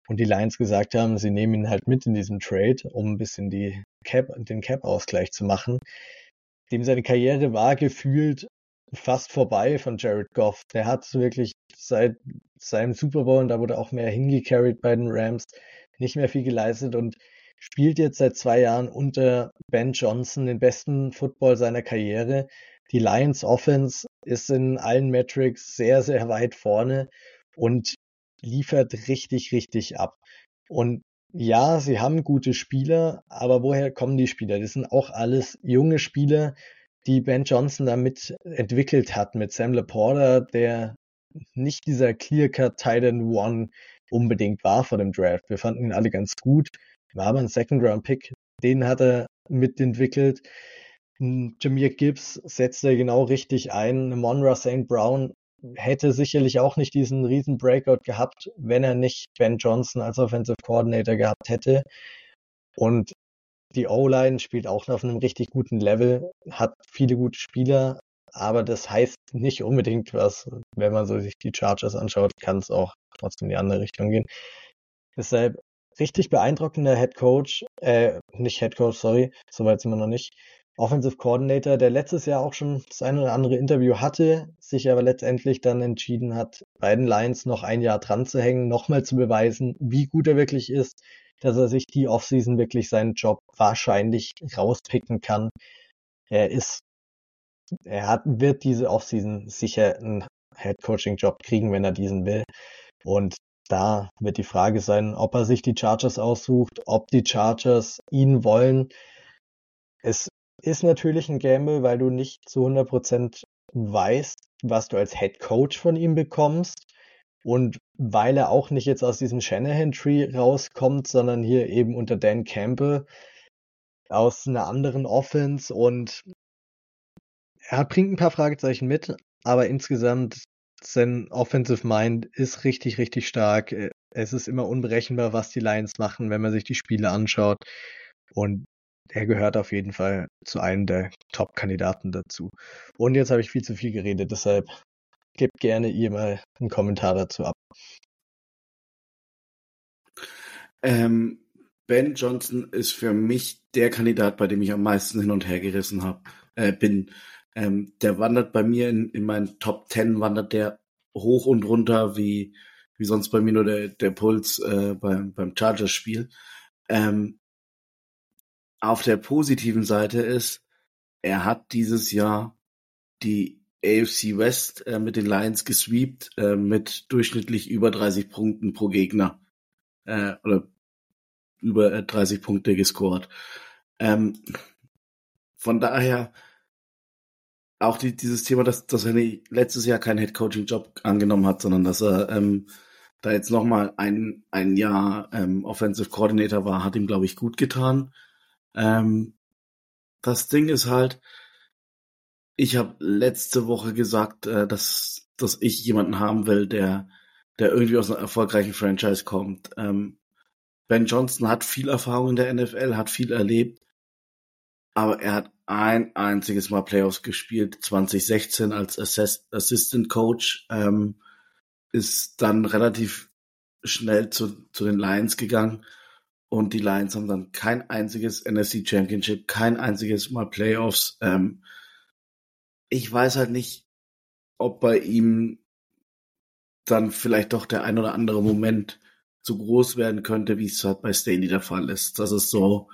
und die Lions gesagt haben, sie nehmen ihn halt mit in diesem Trade, um ein bisschen die Cap, den Cap-Ausgleich zu machen. Dem seine Karriere war gefühlt fast vorbei von Jared Goff. Der hat wirklich seit seinem Super Bowl, und da wurde auch mehr hingecarried bei den Rams, nicht mehr viel geleistet und spielt jetzt seit zwei Jahren unter Ben Johnson den besten Football seiner Karriere. Die Lions Offense ist in allen Metrics sehr, sehr weit vorne und liefert richtig, richtig ab. Und ja, sie haben gute Spieler, aber woher kommen die Spieler? Das sind auch alles junge Spieler, die Ben Johnson damit entwickelt hat, mit Sam Laporta, der nicht dieser Clear-Cut Titan One unbedingt war vor dem Draft. Wir fanden ihn alle ganz gut. War aber ein Second-Round-Pick. Den hat er mitentwickelt. Jameer Gibbs setzt er genau richtig ein. Monra St. Brown hätte sicherlich auch nicht diesen riesen Breakout gehabt, wenn er nicht Ben Johnson als Offensive Coordinator gehabt hätte. Und die O-Line spielt auch auf einem richtig guten Level, hat viele gute Spieler, aber das heißt nicht unbedingt was. Wenn man so sich die Chargers anschaut, kann es auch trotzdem in die andere Richtung gehen. Deshalb richtig beeindruckender Head Coach, äh, nicht Head Coach, sorry, soweit sind wir noch nicht. Offensive Coordinator, der letztes Jahr auch schon das eine oder andere Interview hatte, sich aber letztendlich dann entschieden hat, bei den Lions noch ein Jahr dran zu hängen, nochmal zu beweisen, wie gut er wirklich ist, dass er sich die Offseason wirklich seinen Job wahrscheinlich rauspicken kann. Er ist, er hat, wird diese Offseason sicher einen Head Coaching Job kriegen, wenn er diesen will. Und da wird die Frage sein, ob er sich die Chargers aussucht, ob die Chargers ihn wollen. Es ist natürlich ein Gamble, weil du nicht zu 100% weißt, was du als Head Coach von ihm bekommst. Und weil er auch nicht jetzt aus diesem Shanahan-Tree rauskommt, sondern hier eben unter Dan Campbell aus einer anderen Offense und er bringt ein paar Fragezeichen mit, aber insgesamt sein Offensive Mind ist richtig, richtig stark. Es ist immer unberechenbar, was die Lions machen, wenn man sich die Spiele anschaut. Und er gehört auf jeden Fall zu einem der Top-Kandidaten dazu. Und jetzt habe ich viel zu viel geredet, deshalb gebt gerne ihr mal einen Kommentar dazu ab. Ähm, ben Johnson ist für mich der Kandidat, bei dem ich am meisten hin und her gerissen hab, äh, bin. Ähm, der wandert bei mir in, in meinen Top Ten, wandert der hoch und runter, wie, wie sonst bei mir nur der, der Puls äh, beim, beim Chargers-Spiel. Ähm, auf der positiven Seite ist, er hat dieses Jahr die AFC West äh, mit den Lions gesweept äh, mit durchschnittlich über 30 Punkten pro Gegner äh, oder über 30 äh, Punkte gescored. Ähm, von daher auch die, dieses Thema, dass, dass er letztes Jahr keinen Head-Coaching-Job angenommen hat, sondern dass er ähm, da jetzt nochmal ein, ein Jahr ähm, Offensive Coordinator war, hat ihm, glaube ich, gut getan. Ähm, das Ding ist halt, ich habe letzte Woche gesagt, äh, dass, dass ich jemanden haben will, der, der irgendwie aus einer erfolgreichen Franchise kommt. Ähm, ben Johnson hat viel Erfahrung in der NFL, hat viel erlebt, aber er hat ein einziges Mal Playoffs gespielt, 2016 als Assist Assistant Coach, ähm, ist dann relativ schnell zu, zu den Lions gegangen und die Lions haben dann kein einziges NFC Championship, kein einziges Mal Playoffs. Ähm, ich weiß halt nicht, ob bei ihm dann vielleicht doch der ein oder andere Moment zu groß werden könnte, wie es halt bei Staley der Fall ist. Das ist so,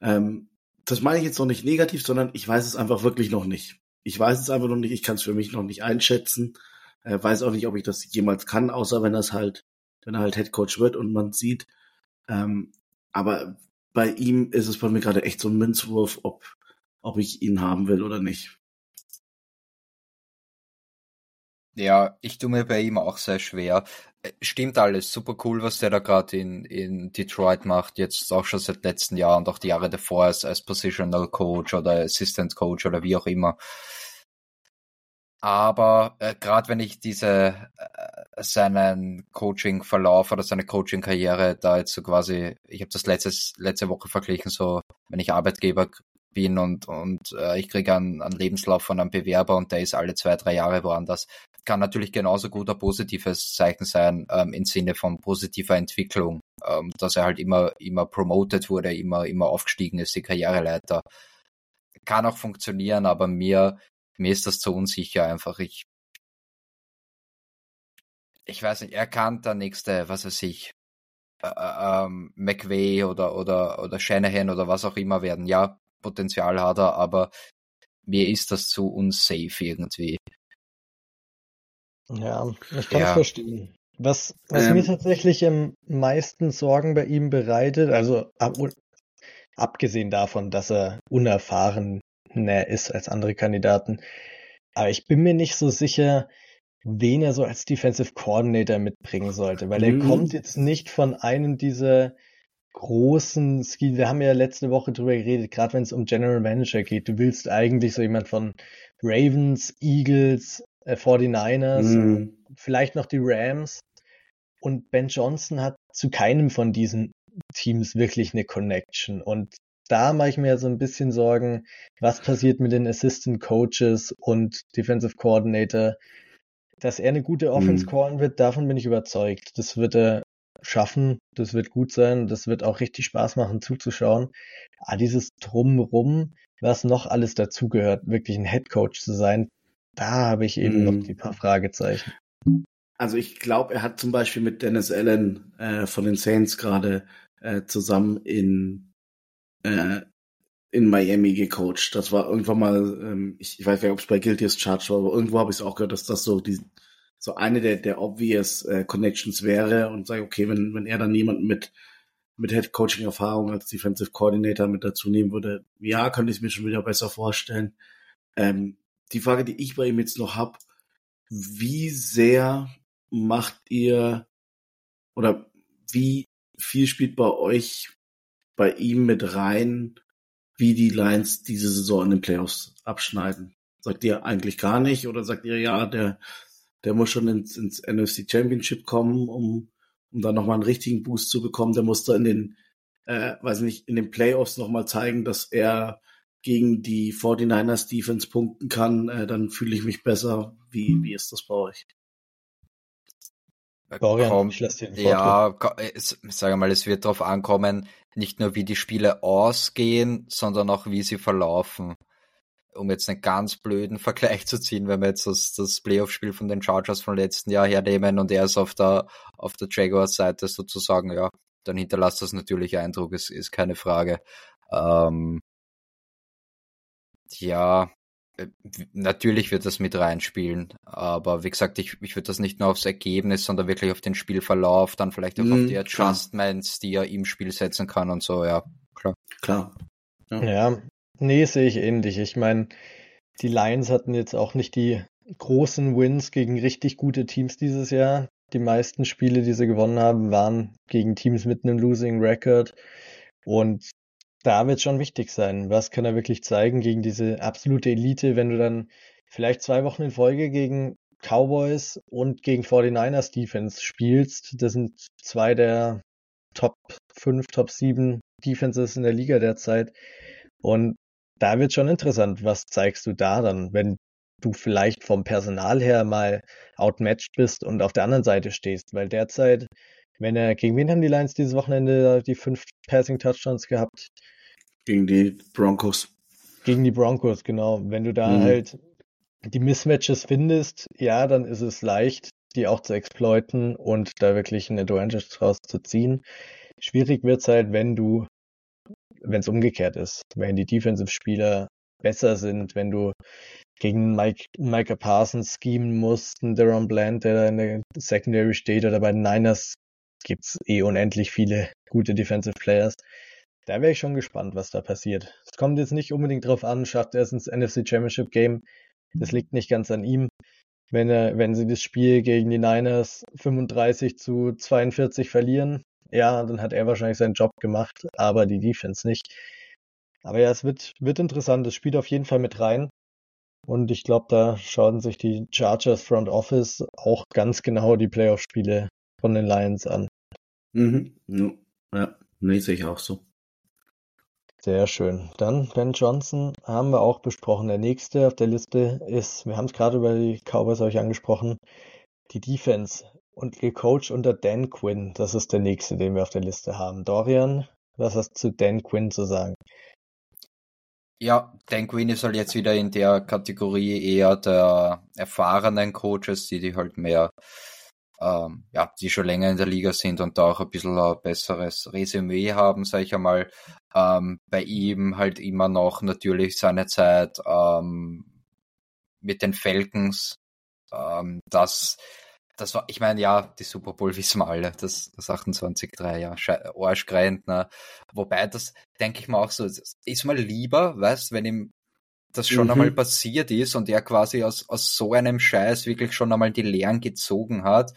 ähm, das meine ich jetzt noch nicht negativ, sondern ich weiß es einfach wirklich noch nicht. Ich weiß es einfach noch nicht, ich kann es für mich noch nicht einschätzen. Äh, weiß auch nicht, ob ich das jemals kann, außer wenn das halt, wenn er halt Head Coach wird und man sieht, ähm, aber bei ihm ist es bei mir gerade echt so ein Münzwurf, ob, ob ich ihn haben will oder nicht. Ja, ich tue mir bei ihm auch sehr schwer. Äh, stimmt alles, super cool, was der da gerade in, in Detroit macht, jetzt auch schon seit letzten Jahr und auch die Jahre davor als, als Positional Coach oder Assistant Coach oder wie auch immer. Aber äh, gerade wenn ich diese äh, seinen Coaching-Verlauf oder seine Coaching-Karriere da jetzt so quasi, ich habe das letztes, letzte Woche verglichen, so wenn ich Arbeitgeber bin und, und äh, ich kriege einen, einen Lebenslauf von einem Bewerber und der ist alle zwei, drei Jahre woanders, kann natürlich genauso gut ein positives Zeichen sein ähm, im Sinne von positiver Entwicklung, ähm, dass er halt immer, immer promoted wurde, immer, immer aufgestiegen ist, die Karriereleiter. Kann auch funktionieren, aber mir mir ist das zu unsicher einfach. Ich, ich weiß nicht, er kann der nächste, was weiß ich, äh, äh, ähm, McVay oder, oder, oder Shanahan oder was auch immer werden. Ja, Potenzial hat er, aber mir ist das zu unsafe irgendwie. Ja, ich kann es ja. verstehen. Was, was ähm, mir tatsächlich am meisten Sorgen bei ihm bereitet, also ab, abgesehen davon, dass er unerfahrener ist als andere Kandidaten, aber ich bin mir nicht so sicher, wen er so als Defensive Coordinator mitbringen sollte, weil er mhm. kommt jetzt nicht von einem dieser großen Skill. Wir haben ja letzte Woche drüber geredet, gerade wenn es um General Manager geht. Du willst eigentlich so jemand von Ravens, Eagles, äh, 49ers, mhm. vielleicht noch die Rams. Und Ben Johnson hat zu keinem von diesen Teams wirklich eine Connection. Und da mache ich mir so ein bisschen Sorgen, was passiert mit den Assistant Coaches und Defensive Coordinator. Dass er eine gute Offense mhm. callen wird, davon bin ich überzeugt. Das wird er schaffen, das wird gut sein, das wird auch richtig Spaß machen zuzuschauen. Aber dieses Drumrum, was noch alles dazugehört, wirklich ein Head Coach zu sein, da habe ich eben mhm. noch die paar Fragezeichen. Also ich glaube, er hat zum Beispiel mit Dennis Allen äh, von den Saints gerade äh, zusammen in äh, in Miami gecoacht. Das war irgendwann mal, ähm, ich, ich weiß nicht, ob es bei Guilty as Charged war, aber irgendwo habe ich es auch gehört, dass das so die so eine der der obvious äh, Connections wäre und sage, okay, wenn wenn er dann jemanden mit mit Head Coaching Erfahrung als Defensive Coordinator mit dazu nehmen würde, ja, könnte ich es mir schon wieder besser vorstellen. Ähm, die Frage, die ich bei ihm jetzt noch hab, wie sehr macht ihr oder wie viel spielt bei euch bei ihm mit rein, wie die Lions diese Saison in den Playoffs abschneiden? Sagt ihr eigentlich gar nicht oder sagt ihr, ja, der, der muss schon ins, ins NFC Championship kommen, um, um dann nochmal einen richtigen Boost zu bekommen? Der muss da in den, äh, weiß nicht, in den Playoffs nochmal zeigen, dass er gegen die 49ers Defense punkten kann, äh, dann fühle ich mich besser. Wie, wie ist das bei euch? Dorian, kommt, ich lasse den Ja, es, sage mal, es wird darauf ankommen, nicht nur wie die Spiele ausgehen, sondern auch wie sie verlaufen. Um jetzt einen ganz blöden Vergleich zu ziehen, wenn wir jetzt das, das Playoff-Spiel von den Chargers vom letzten Jahr hernehmen und er ist auf der, auf der Jaguars-Seite sozusagen, ja, dann hinterlasst das natürlich Eindruck, ist, ist keine Frage. Ähm, ja, äh, natürlich wird das mit reinspielen, aber wie gesagt, ich, ich würde das nicht nur aufs Ergebnis, sondern wirklich auf den Spielverlauf, dann vielleicht auch mm, auf mhm, die Adjustments, klar. die er im Spiel setzen kann und so, ja, klar. Klar. Ja, ja nee, sehe ich ähnlich. Ich meine, die Lions hatten jetzt auch nicht die großen Wins gegen richtig gute Teams dieses Jahr. Die meisten Spiele, die sie gewonnen haben, waren gegen Teams mit einem Losing Record. Und da wird schon wichtig sein. Was kann er wirklich zeigen gegen diese absolute Elite, wenn du dann vielleicht zwei Wochen in Folge gegen Cowboys und gegen 49ers Defense spielst? Das sind zwei der Top 5, Top 7 Defenses in der Liga derzeit. Und da wird schon interessant, was zeigst du da dann, wenn du vielleicht vom Personal her mal outmatched bist und auf der anderen Seite stehst, weil derzeit wenn er, gegen wen haben die Lions dieses Wochenende die fünf Passing Touchdowns gehabt? Gegen die Broncos. Gegen die Broncos, genau. Wenn du da mhm. halt die Mismatches findest, ja, dann ist es leicht, die auch zu exploiten und da wirklich eine Advantage draus zu ziehen. Schwierig wird's halt, wenn du, wenn es umgekehrt ist, wenn die Defensive-Spieler besser sind, wenn du gegen Mike, Micah Parsons schemen musst, einen Deron Bland, der da in der Secondary steht, oder bei den Niners gibt's eh unendlich viele gute Defensive Players. Da wäre ich schon gespannt, was da passiert. Es kommt jetzt nicht unbedingt drauf an, schafft er es ins NFC Championship Game. Das liegt nicht ganz an ihm. Wenn er, wenn sie das Spiel gegen die Niners 35 zu 42 verlieren, ja, dann hat er wahrscheinlich seinen Job gemacht, aber die Defense nicht. Aber ja, es wird, wird interessant. Es spielt auf jeden Fall mit rein. Und ich glaube, da schauen sich die Chargers Front Office auch ganz genau die Playoff-Spiele von den Lions an. Mhm. Ja, nee, sehe ich auch so. Sehr schön. Dann Ben Johnson haben wir auch besprochen. Der nächste auf der Liste ist, wir haben es gerade über die Cowboys euch angesprochen, die Defense und gecoacht unter Dan Quinn. Das ist der nächste, den wir auf der Liste haben. Dorian, was hast du zu Dan Quinn zu sagen? Ja, Dan Quinn ist halt jetzt wieder in der Kategorie eher der erfahrenen Coaches, die die halt mehr ähm, ja, die schon länger in der Liga sind und da auch ein bisschen ein besseres Resümee haben, sage ich einmal. Ähm, bei ihm halt immer noch natürlich seine Zeit ähm, mit den Falcons ähm, das, das war, ich meine, ja, die Super Bowl wissen wir alle, das, das 28-3, ja, arschgreifend, ne? Wobei, das denke ich mir auch so, ist mal lieber, weißt, wenn ihm das schon mhm. einmal passiert ist und er quasi aus, aus so einem Scheiß wirklich schon einmal die Lehren gezogen hat.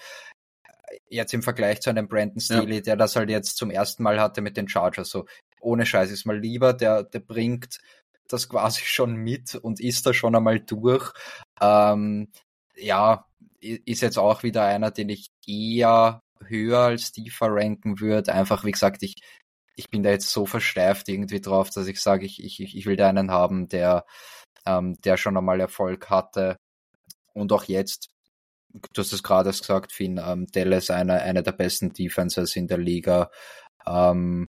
Jetzt im Vergleich zu einem Brandon Staley, ja. der das halt jetzt zum ersten Mal hatte mit den Chargers, so ohne Scheiß ist mal lieber, der, der bringt das quasi schon mit und ist da schon einmal durch. Ähm, ja, ist jetzt auch wieder einer, den ich eher höher als tiefer ranken würde. Einfach, wie gesagt, ich, ich bin da jetzt so versteift irgendwie drauf, dass ich sage, ich, ich, ich will da einen haben, der, ähm, der schon einmal Erfolg hatte. Und auch jetzt, du hast es gerade gesagt, Finn, ähm, Dallas eine, eine der besten Defenses in der Liga. Ähm,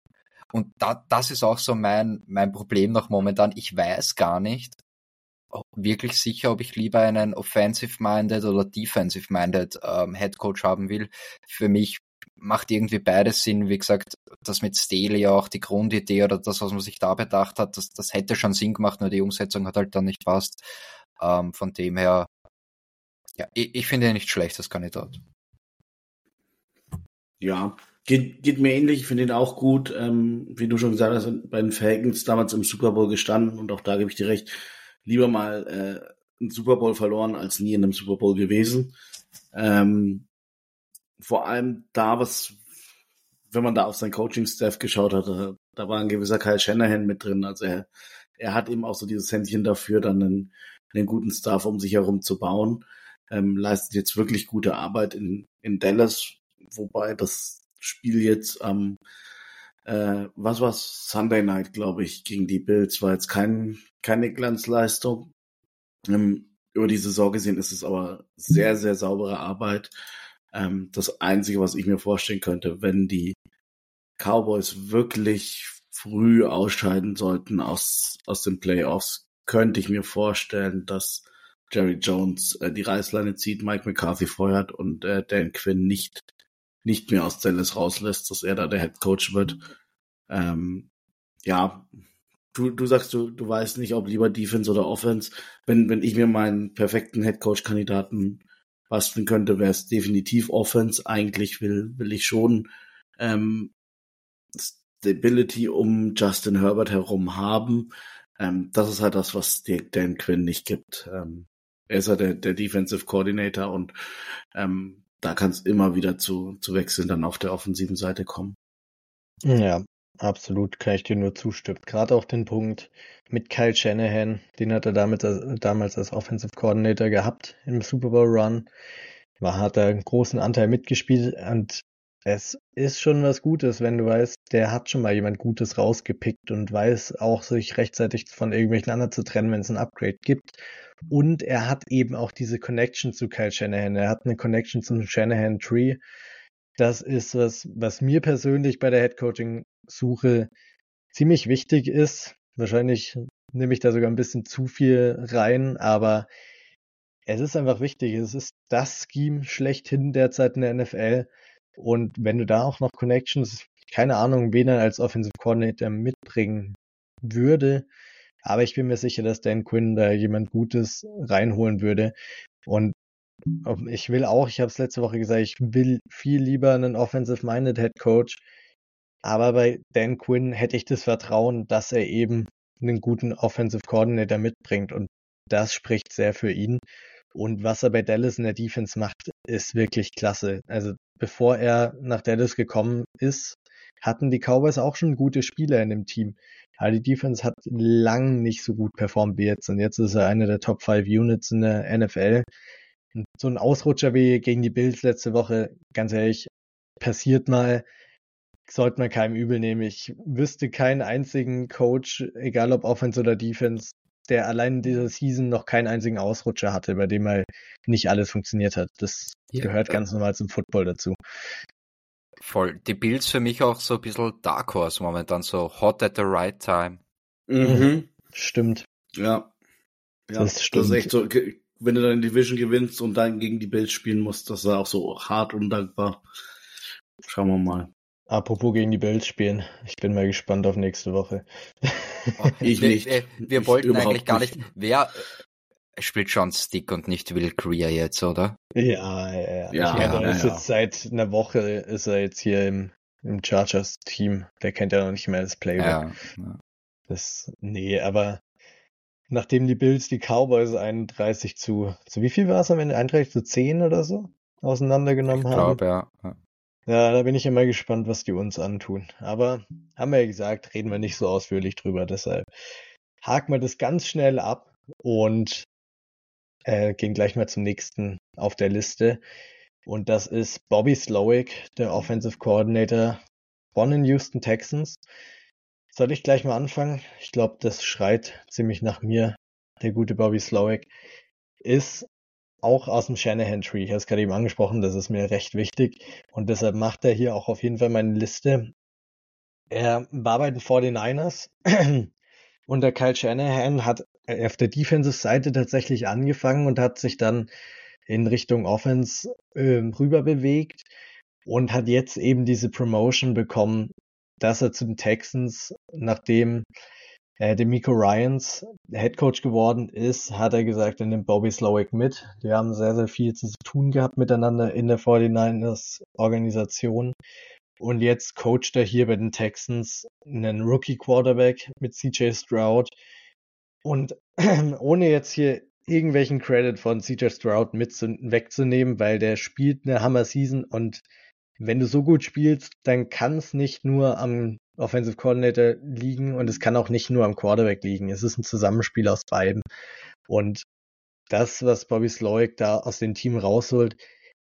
und da, das ist auch so mein, mein Problem noch momentan. Ich weiß gar nicht, wirklich sicher, ob ich lieber einen offensive-minded oder defensive-minded ähm, Head Coach haben will. Für mich macht irgendwie beides Sinn. Wie gesagt, das mit Staley auch die Grundidee oder das, was man sich da bedacht hat, das, das hätte schon Sinn gemacht, nur die Umsetzung hat halt dann nicht passt. Ähm, von dem her, ja, ich, ich finde ihn nicht schlecht, das Kandidat. Ja, geht, geht mir ähnlich. Ich finde ihn auch gut. Ähm, wie du schon gesagt hast, bei den Falcons damals im Super Bowl gestanden und auch da gebe ich dir recht lieber mal äh, einen Super Bowl verloren als nie in einem Super Bowl gewesen. Ähm, vor allem da, was, wenn man da auf sein Coaching-Staff geschaut hat, da, da war ein gewisser Kyle Shanahan mit drin. Also er, er hat eben auch so dieses Händchen dafür, dann einen, einen guten Staff um sich herum zu bauen. Ähm, leistet jetzt wirklich gute Arbeit in, in Dallas, wobei das Spiel jetzt am äh, was war's? Sunday Night, glaube ich, gegen die Bills war jetzt kein, keine Glanzleistung. Ähm, über die Saison gesehen ist es aber sehr, sehr saubere Arbeit. Ähm, das Einzige, was ich mir vorstellen könnte, wenn die Cowboys wirklich früh ausscheiden sollten aus, aus den Playoffs, könnte ich mir vorstellen, dass Jerry Jones äh, die Reißleine zieht, Mike McCarthy feuert und äh, Dan Quinn nicht nicht mehr aus Dallas rauslässt, dass er da der Head Coach wird. Ähm, ja, du, du sagst, du, du weißt nicht, ob lieber Defense oder Offense. Wenn, wenn ich mir meinen perfekten Head Coach Kandidaten basteln könnte, wäre es definitiv Offense. Eigentlich will, will ich schon ähm, Stability um Justin Herbert herum haben. Ähm, das ist halt das, was Dan Quinn nicht gibt. Ähm, er ist halt der, der Defensive Coordinator und ähm, da kann es immer wieder zu, zu Wechseln dann auf der offensiven Seite kommen. Ja, absolut, kann ich dir nur zustimmen. Gerade auch den Punkt mit Kyle Shanahan, den hat er damit, damals als Offensive Coordinator gehabt im Super Bowl Run. War, hat er einen großen Anteil mitgespielt und es ist schon was Gutes, wenn du weißt, der hat schon mal jemand Gutes rausgepickt und weiß auch, sich rechtzeitig von irgendwelchen anderen zu trennen, wenn es ein Upgrade gibt. Und er hat eben auch diese Connection zu Kyle Shanahan. Er hat eine Connection zum Shanahan Tree. Das ist was, was mir persönlich bei der Headcoaching-Suche ziemlich wichtig ist. Wahrscheinlich nehme ich da sogar ein bisschen zu viel rein, aber es ist einfach wichtig. Es ist das Scheme schlechthin derzeit in der NFL. Und wenn du da auch noch Connections, keine Ahnung, wen er als Offensive Coordinator mitbringen würde, aber ich bin mir sicher, dass Dan Quinn da jemand Gutes reinholen würde. Und ich will auch, ich habe es letzte Woche gesagt, ich will viel lieber einen Offensive-Minded Head Coach. Aber bei Dan Quinn hätte ich das Vertrauen, dass er eben einen guten Offensive Coordinator mitbringt. Und das spricht sehr für ihn. Und was er bei Dallas in der Defense macht, ist wirklich klasse. Also bevor er nach Dallas gekommen ist, hatten die Cowboys auch schon gute Spieler in dem Team. Aber die Defense hat lang nicht so gut performt wie jetzt. Und jetzt ist er eine der Top 5 Units in der NFL. So ein Ausrutscher wie gegen die Bills letzte Woche, ganz ehrlich, passiert mal, sollte man keinem übel nehmen. Ich wüsste keinen einzigen Coach, egal ob Offense oder Defense, der allein in dieser Season noch keinen einzigen Ausrutscher hatte, bei dem mal nicht alles funktioniert hat. Das ja, gehört ja. ganz normal zum Football dazu. Voll. Die Bills für mich auch so ein bisschen Dark Horse momentan, so hot at the right time. Mhm. Stimmt. Ja. Ja, das, stimmt. das ist echt so, wenn du dann Division gewinnst und dann gegen die Bills spielen musst, das ist auch so hart undankbar. Schauen wir mal. Apropos gegen die Bills spielen. Ich bin mal gespannt auf nächste Woche. Ich nicht. Wir, wir, wir wollten eigentlich gar nicht. nicht. Wer, Er spielt schon Stick und nicht Will Greer jetzt, oder? Ja, ja, ja. Ja, ich meine, ja, ist ja. jetzt seit einer Woche ist er jetzt hier im, im Chargers-Team. Der kennt ja noch nicht mehr das Playbook. Ja. ja. Das, nee, aber nachdem die Bills die Cowboys 31 zu, zu wie viel war es am Ende? 31 zu 10 oder so auseinandergenommen Ich haben? glaube, ja. ja. Ja, da bin ich immer gespannt, was die uns antun. Aber haben wir ja gesagt, reden wir nicht so ausführlich drüber. Deshalb haken wir das ganz schnell ab und äh, gehen gleich mal zum nächsten auf der Liste. Und das ist Bobby Slowick, der Offensive Coordinator von den Houston Texans. Soll ich gleich mal anfangen? Ich glaube, das schreit ziemlich nach mir. Der gute Bobby Slowick ist auch aus dem Shanahan-Tree. Ich habe es gerade eben angesprochen, das ist mir recht wichtig. Und deshalb macht er hier auch auf jeden Fall meine Liste. Er war bei den 49ers unter Kyle Shanahan, hat auf der Defensive-Seite tatsächlich angefangen und hat sich dann in Richtung Offense äh, rüber bewegt und hat jetzt eben diese Promotion bekommen, dass er zu den Texans, nachdem äh, der Miko Ryans Head Coach geworden ist, hat er gesagt, er nimmt Bobby Slowick mit. Die haben sehr, sehr viel zu tun gehabt miteinander in der 49ers Organisation. Und jetzt coacht er hier bei den Texans einen Rookie Quarterback mit CJ Stroud. Und ohne jetzt hier irgendwelchen Credit von CJ Stroud mit zu, wegzunehmen, weil der spielt eine Hammer Season und wenn du so gut spielst, dann kann es nicht nur am Offensive Coordinator liegen und es kann auch nicht nur am Quarterback liegen. Es ist ein Zusammenspiel aus beiden. Und das, was Bobby Slowick da aus dem Team rausholt,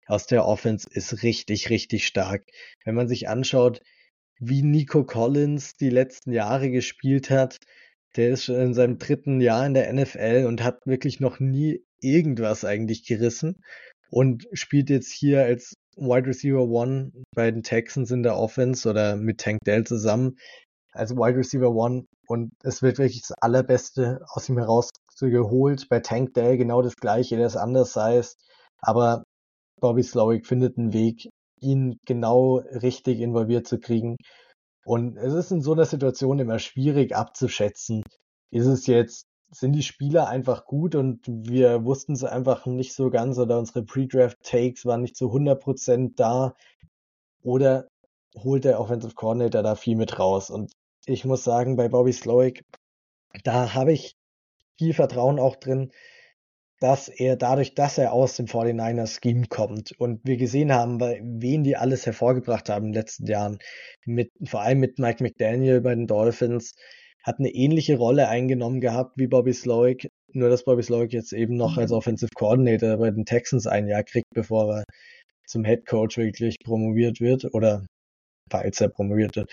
aus der Offense, ist richtig, richtig stark. Wenn man sich anschaut, wie Nico Collins die letzten Jahre gespielt hat, der ist schon in seinem dritten Jahr in der NFL und hat wirklich noch nie irgendwas eigentlich gerissen und spielt jetzt hier als Wide Receiver One bei den Texans in der Offense oder mit Tank Dell zusammen als Wide Receiver One und es wird wirklich das Allerbeste aus ihm herausgeholt. Bei Tank Dell genau das gleiche, der ist anders heißt, aber Bobby Slowick findet einen Weg, ihn genau richtig involviert zu kriegen. Und es ist in so einer Situation immer schwierig abzuschätzen. Ist es jetzt, sind die Spieler einfach gut und wir wussten es einfach nicht so ganz oder unsere Pre-Draft-Takes waren nicht zu 100% da oder holt der Offensive Coordinator da viel mit raus? Und ich muss sagen, bei Bobby Slowick, da habe ich viel Vertrauen auch drin, dass er dadurch, dass er aus dem 49er Scheme kommt und wir gesehen haben, wen die alles hervorgebracht haben in den letzten Jahren, mit, vor allem mit Mike McDaniel bei den Dolphins, hat eine ähnliche Rolle eingenommen gehabt wie Bobby Slowick, nur dass Bobby Slowick jetzt eben noch als Offensive Coordinator bei den Texans ein Jahr kriegt, bevor er zum Head Coach wirklich promoviert wird oder falls er promoviert wird.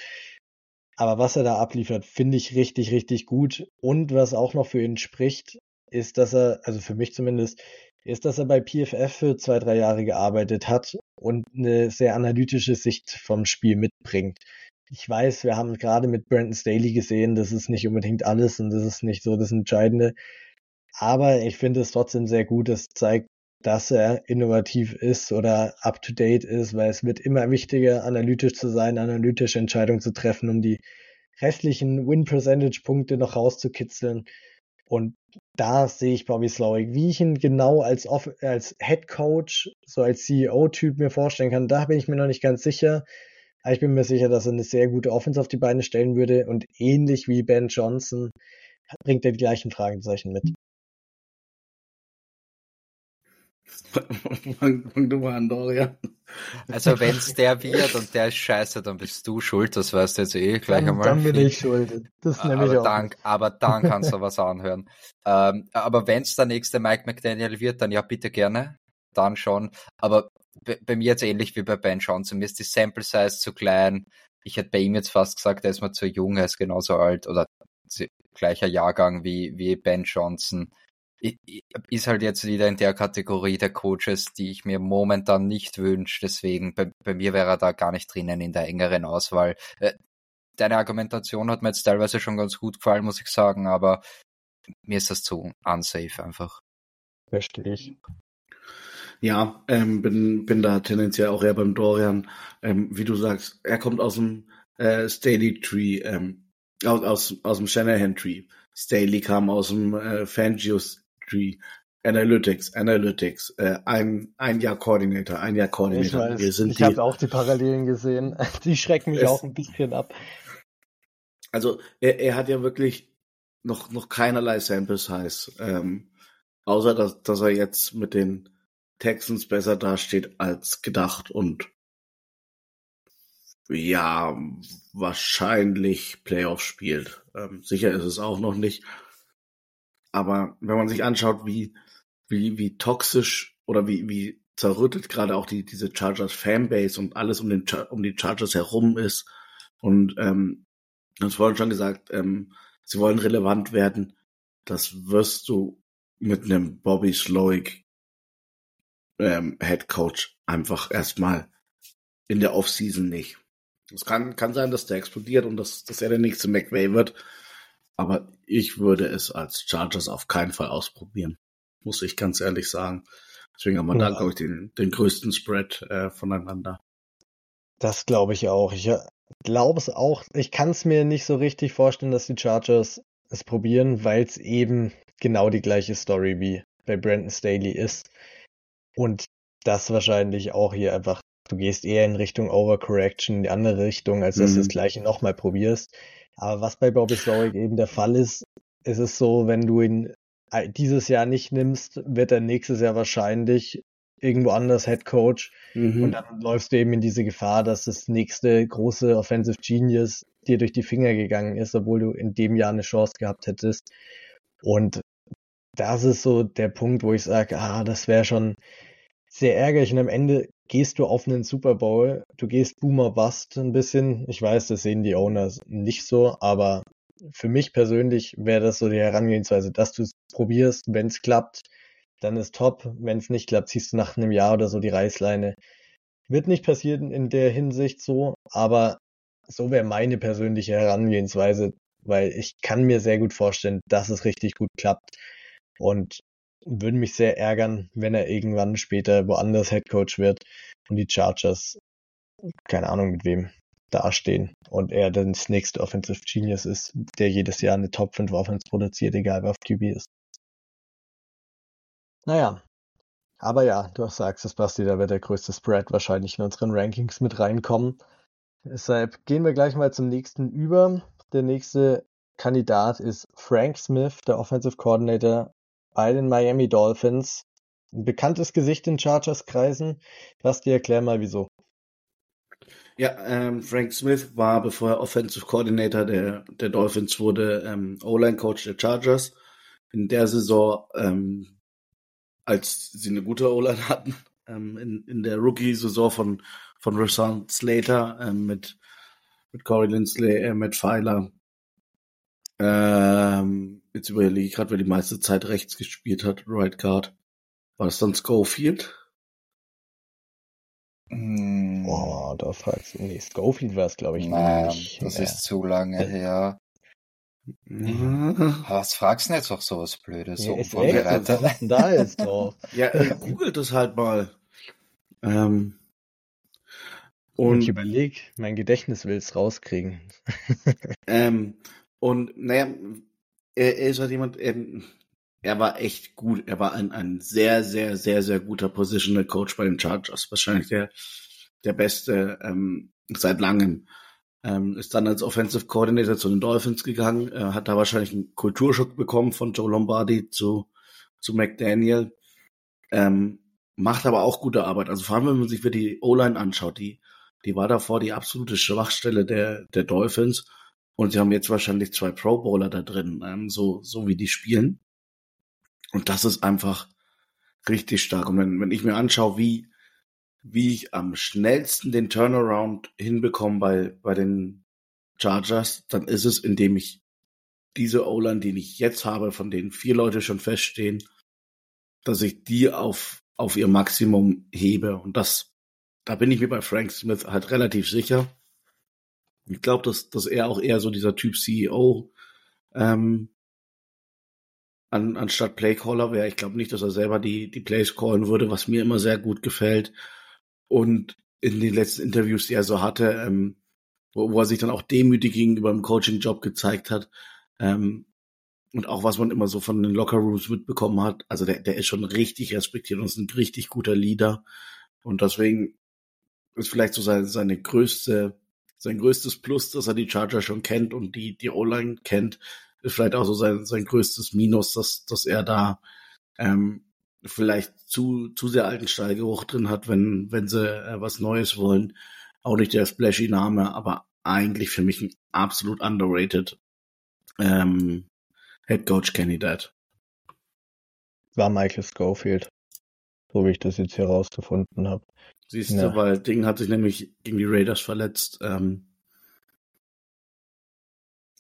Aber was er da abliefert, finde ich richtig, richtig gut. Und was auch noch für ihn spricht, ist, dass er, also für mich zumindest, ist, dass er bei PFF für zwei, drei Jahre gearbeitet hat und eine sehr analytische Sicht vom Spiel mitbringt. Ich weiß, wir haben gerade mit Brandon Staley gesehen, das ist nicht unbedingt alles und das ist nicht so das Entscheidende. Aber ich finde es trotzdem sehr gut, es zeigt, dass er innovativ ist oder up to date ist, weil es wird immer wichtiger, analytisch zu sein, analytische Entscheidungen zu treffen, um die restlichen Win-Percentage-Punkte noch rauszukitzeln. Und da sehe ich Bobby Slowick, wie ich ihn genau als, als Head Coach, so als CEO-Typ mir vorstellen kann, da bin ich mir noch nicht ganz sicher. Aber ich bin mir sicher, dass er eine sehr gute Offense auf die Beine stellen würde und ähnlich wie Ben Johnson bringt er die gleichen Fragezeichen mit. Fang du mal an, Dorian. Also wenn es der wird und der ist scheiße, dann bist du schuld, das weißt du jetzt eh gleich dann, einmal. Dann bin ich schuld. Das nehme ich aber auch. Dann, aber dann kannst du was anhören. Ähm, aber wenn es der nächste Mike McDaniel wird, dann ja bitte gerne. Dann schon. Aber bei, mir jetzt ähnlich wie bei Ben Johnson. Mir ist die Sample Size zu klein. Ich hätte bei ihm jetzt fast gesagt, er ist mal zu jung, er ist genauso alt oder gleicher Jahrgang wie, wie Ben Johnson ist halt jetzt wieder in der Kategorie der Coaches, die ich mir momentan nicht wünsche. Deswegen, bei, bei mir wäre er da gar nicht drinnen in der engeren Auswahl. Äh, deine Argumentation hat mir jetzt teilweise schon ganz gut gefallen, muss ich sagen, aber mir ist das zu unsafe einfach. Verstehe ich. Ja, ähm, bin, bin da tendenziell auch eher beim Dorian. Ähm, wie du sagst, er kommt aus dem äh, Staley Tree, ähm, aus, aus, aus dem Shanahan Tree. Staley kam aus dem äh, Fangios Tree. Analytics, Analytics, äh, ein, ein Jahr Coordinator, ein Jahr Coordinator. Ich, weiß, ich habe auch die Parallelen gesehen. Die schrecken mich auch ein bisschen ab. Also er, er hat ja wirklich noch, noch keinerlei Sample Size, ähm, außer dass, dass er jetzt mit den Texans besser dasteht als gedacht und ja, wahrscheinlich Playoff spielt. Ähm, sicher ist es auch noch nicht. Aber wenn man sich anschaut, wie, wie, wie toxisch oder wie, wie zerrüttet gerade auch die, diese Chargers Fanbase und alles um, den, um die Chargers herum ist. Und ähm, das vorhin schon gesagt, ähm, sie wollen relevant werden. Das wirst du mit einem Bobby Slowick ähm, Head Coach einfach erstmal in der Offseason nicht. Es kann, kann sein, dass der explodiert und dass, dass er der nächste McVay wird. Aber ich würde es als Chargers auf keinen Fall ausprobieren. Muss ich ganz ehrlich sagen. Deswegen haben wir ja. da, glaube ich, den, den größten Spread äh, voneinander. Das glaube ich auch. Ich äh, glaube es auch. Ich kann es mir nicht so richtig vorstellen, dass die Chargers es probieren, weil es eben genau die gleiche Story wie bei Brandon Staley ist. Und das wahrscheinlich auch hier einfach du gehst eher in Richtung Overcorrection, in die andere Richtung, als dass mhm. du das mhm. gleiche nochmal probierst. Aber was bei Bobby Slowick eben der Fall ist, ist es so, wenn du ihn dieses Jahr nicht nimmst, wird er nächstes Jahr wahrscheinlich irgendwo anders Head Coach mhm. und dann läufst du eben in diese Gefahr, dass das nächste große Offensive Genius dir durch die Finger gegangen ist, obwohl du in dem Jahr eine Chance gehabt hättest. Und das ist so der Punkt, wo ich sage, ah, das wäre schon sehr ärgerlich und am Ende gehst du auf einen Super Bowl, du gehst Boomer Bust ein bisschen. Ich weiß, das sehen die Owners nicht so, aber für mich persönlich wäre das so die Herangehensweise, dass du es probierst, wenn es klappt, dann ist top. Wenn es nicht klappt, ziehst du nach einem Jahr oder so die Reißleine. Wird nicht passieren in der Hinsicht so, aber so wäre meine persönliche Herangehensweise, weil ich kann mir sehr gut vorstellen, dass es richtig gut klappt. Und würde mich sehr ärgern, wenn er irgendwann später woanders Headcoach wird und die Chargers, keine Ahnung mit wem, dastehen und er dann das nächste Offensive Genius ist, der jedes Jahr eine Top 5 Offense produziert, egal wer auf QB ist. Naja, aber ja, du sagst es, Basti, da wird der größte Spread wahrscheinlich in unseren Rankings mit reinkommen. Deshalb gehen wir gleich mal zum nächsten über. Der nächste Kandidat ist Frank Smith, der Offensive Coordinator bei den Miami Dolphins. Ein bekanntes Gesicht in Chargers-Kreisen. Basti, erklär mal wieso. Ja, ähm, Frank Smith war, bevor er Offensive Coordinator der, der Dolphins wurde, ähm, O-Line-Coach der Chargers. In der Saison, ähm, als sie eine gute O-Line hatten, ähm, in, in der Rookie-Saison von, von Rashawn Slater ähm, mit, mit Corey Lindsley, äh, Matt Pfeiler, ähm, jetzt überlege ich gerade, wer die meiste Zeit rechts gespielt hat, Right Guard. War das dann Schofield? Mm. Boah, da fragst du. Nee, Schofield war es, glaube ich, naja, nicht. Das mehr. ist zu lange äh, her. Was fragst du denn jetzt auch sowas Blödes? Ja, so vorbereitet. Da ist doch. ja, äh, googelt das halt mal. Ähm, und ich überlege, mein Gedächtnis will es rauskriegen. ähm, und naja, er, er ist halt jemand, er, er war echt gut. Er war ein, ein sehr, sehr, sehr, sehr guter Positional Coach bei den Chargers. Wahrscheinlich der, der beste ähm, seit langem. Ähm, ist dann als Offensive Coordinator zu den Dolphins gegangen, äh, hat da wahrscheinlich einen Kulturschock bekommen von Joe Lombardi zu, zu McDaniel. Ähm, macht aber auch gute Arbeit. Also vor allem, wenn man sich für die O-Line anschaut, die, die war davor die absolute Schwachstelle der, der Dolphins. Und sie haben jetzt wahrscheinlich zwei Pro Bowler da drin, ähm, so, so wie die spielen. Und das ist einfach richtig stark. Und wenn, wenn ich mir anschaue, wie, wie ich am schnellsten den Turnaround hinbekomme bei, bei den Chargers, dann ist es, indem ich diese O-Line, die ich jetzt habe, von denen vier Leute schon feststehen, dass ich die auf, auf ihr Maximum hebe. Und das, da bin ich mir bei Frank Smith halt relativ sicher. Ich glaube, dass, dass er auch eher so dieser Typ CEO ähm, an, anstatt Playcaller wäre. Ich glaube nicht, dass er selber die, die Plays callen würde, was mir immer sehr gut gefällt. Und in den letzten Interviews, die er so hatte, ähm, wo, wo er sich dann auch demütig gegenüber dem Coaching-Job gezeigt hat, ähm, und auch was man immer so von den Locker Rooms mitbekommen hat, also der, der ist schon richtig respektiert und ist ein richtig guter Leader. Und deswegen ist vielleicht so seine, seine größte, sein größtes Plus, dass er die Charger schon kennt und die, die O-Line kennt, ist vielleicht auch so sein, sein größtes Minus, dass, dass er da ähm, vielleicht zu, zu sehr alten Stallgeruch drin hat, wenn, wenn sie äh, was Neues wollen. Auch nicht der splashy Name, aber eigentlich für mich ein absolut underrated ähm, Head Coach Kandidat. War Michael Schofield, so wie ich das jetzt herausgefunden habe. Siehst ja. du, weil Ding hat sich nämlich gegen die Raiders verletzt, ähm,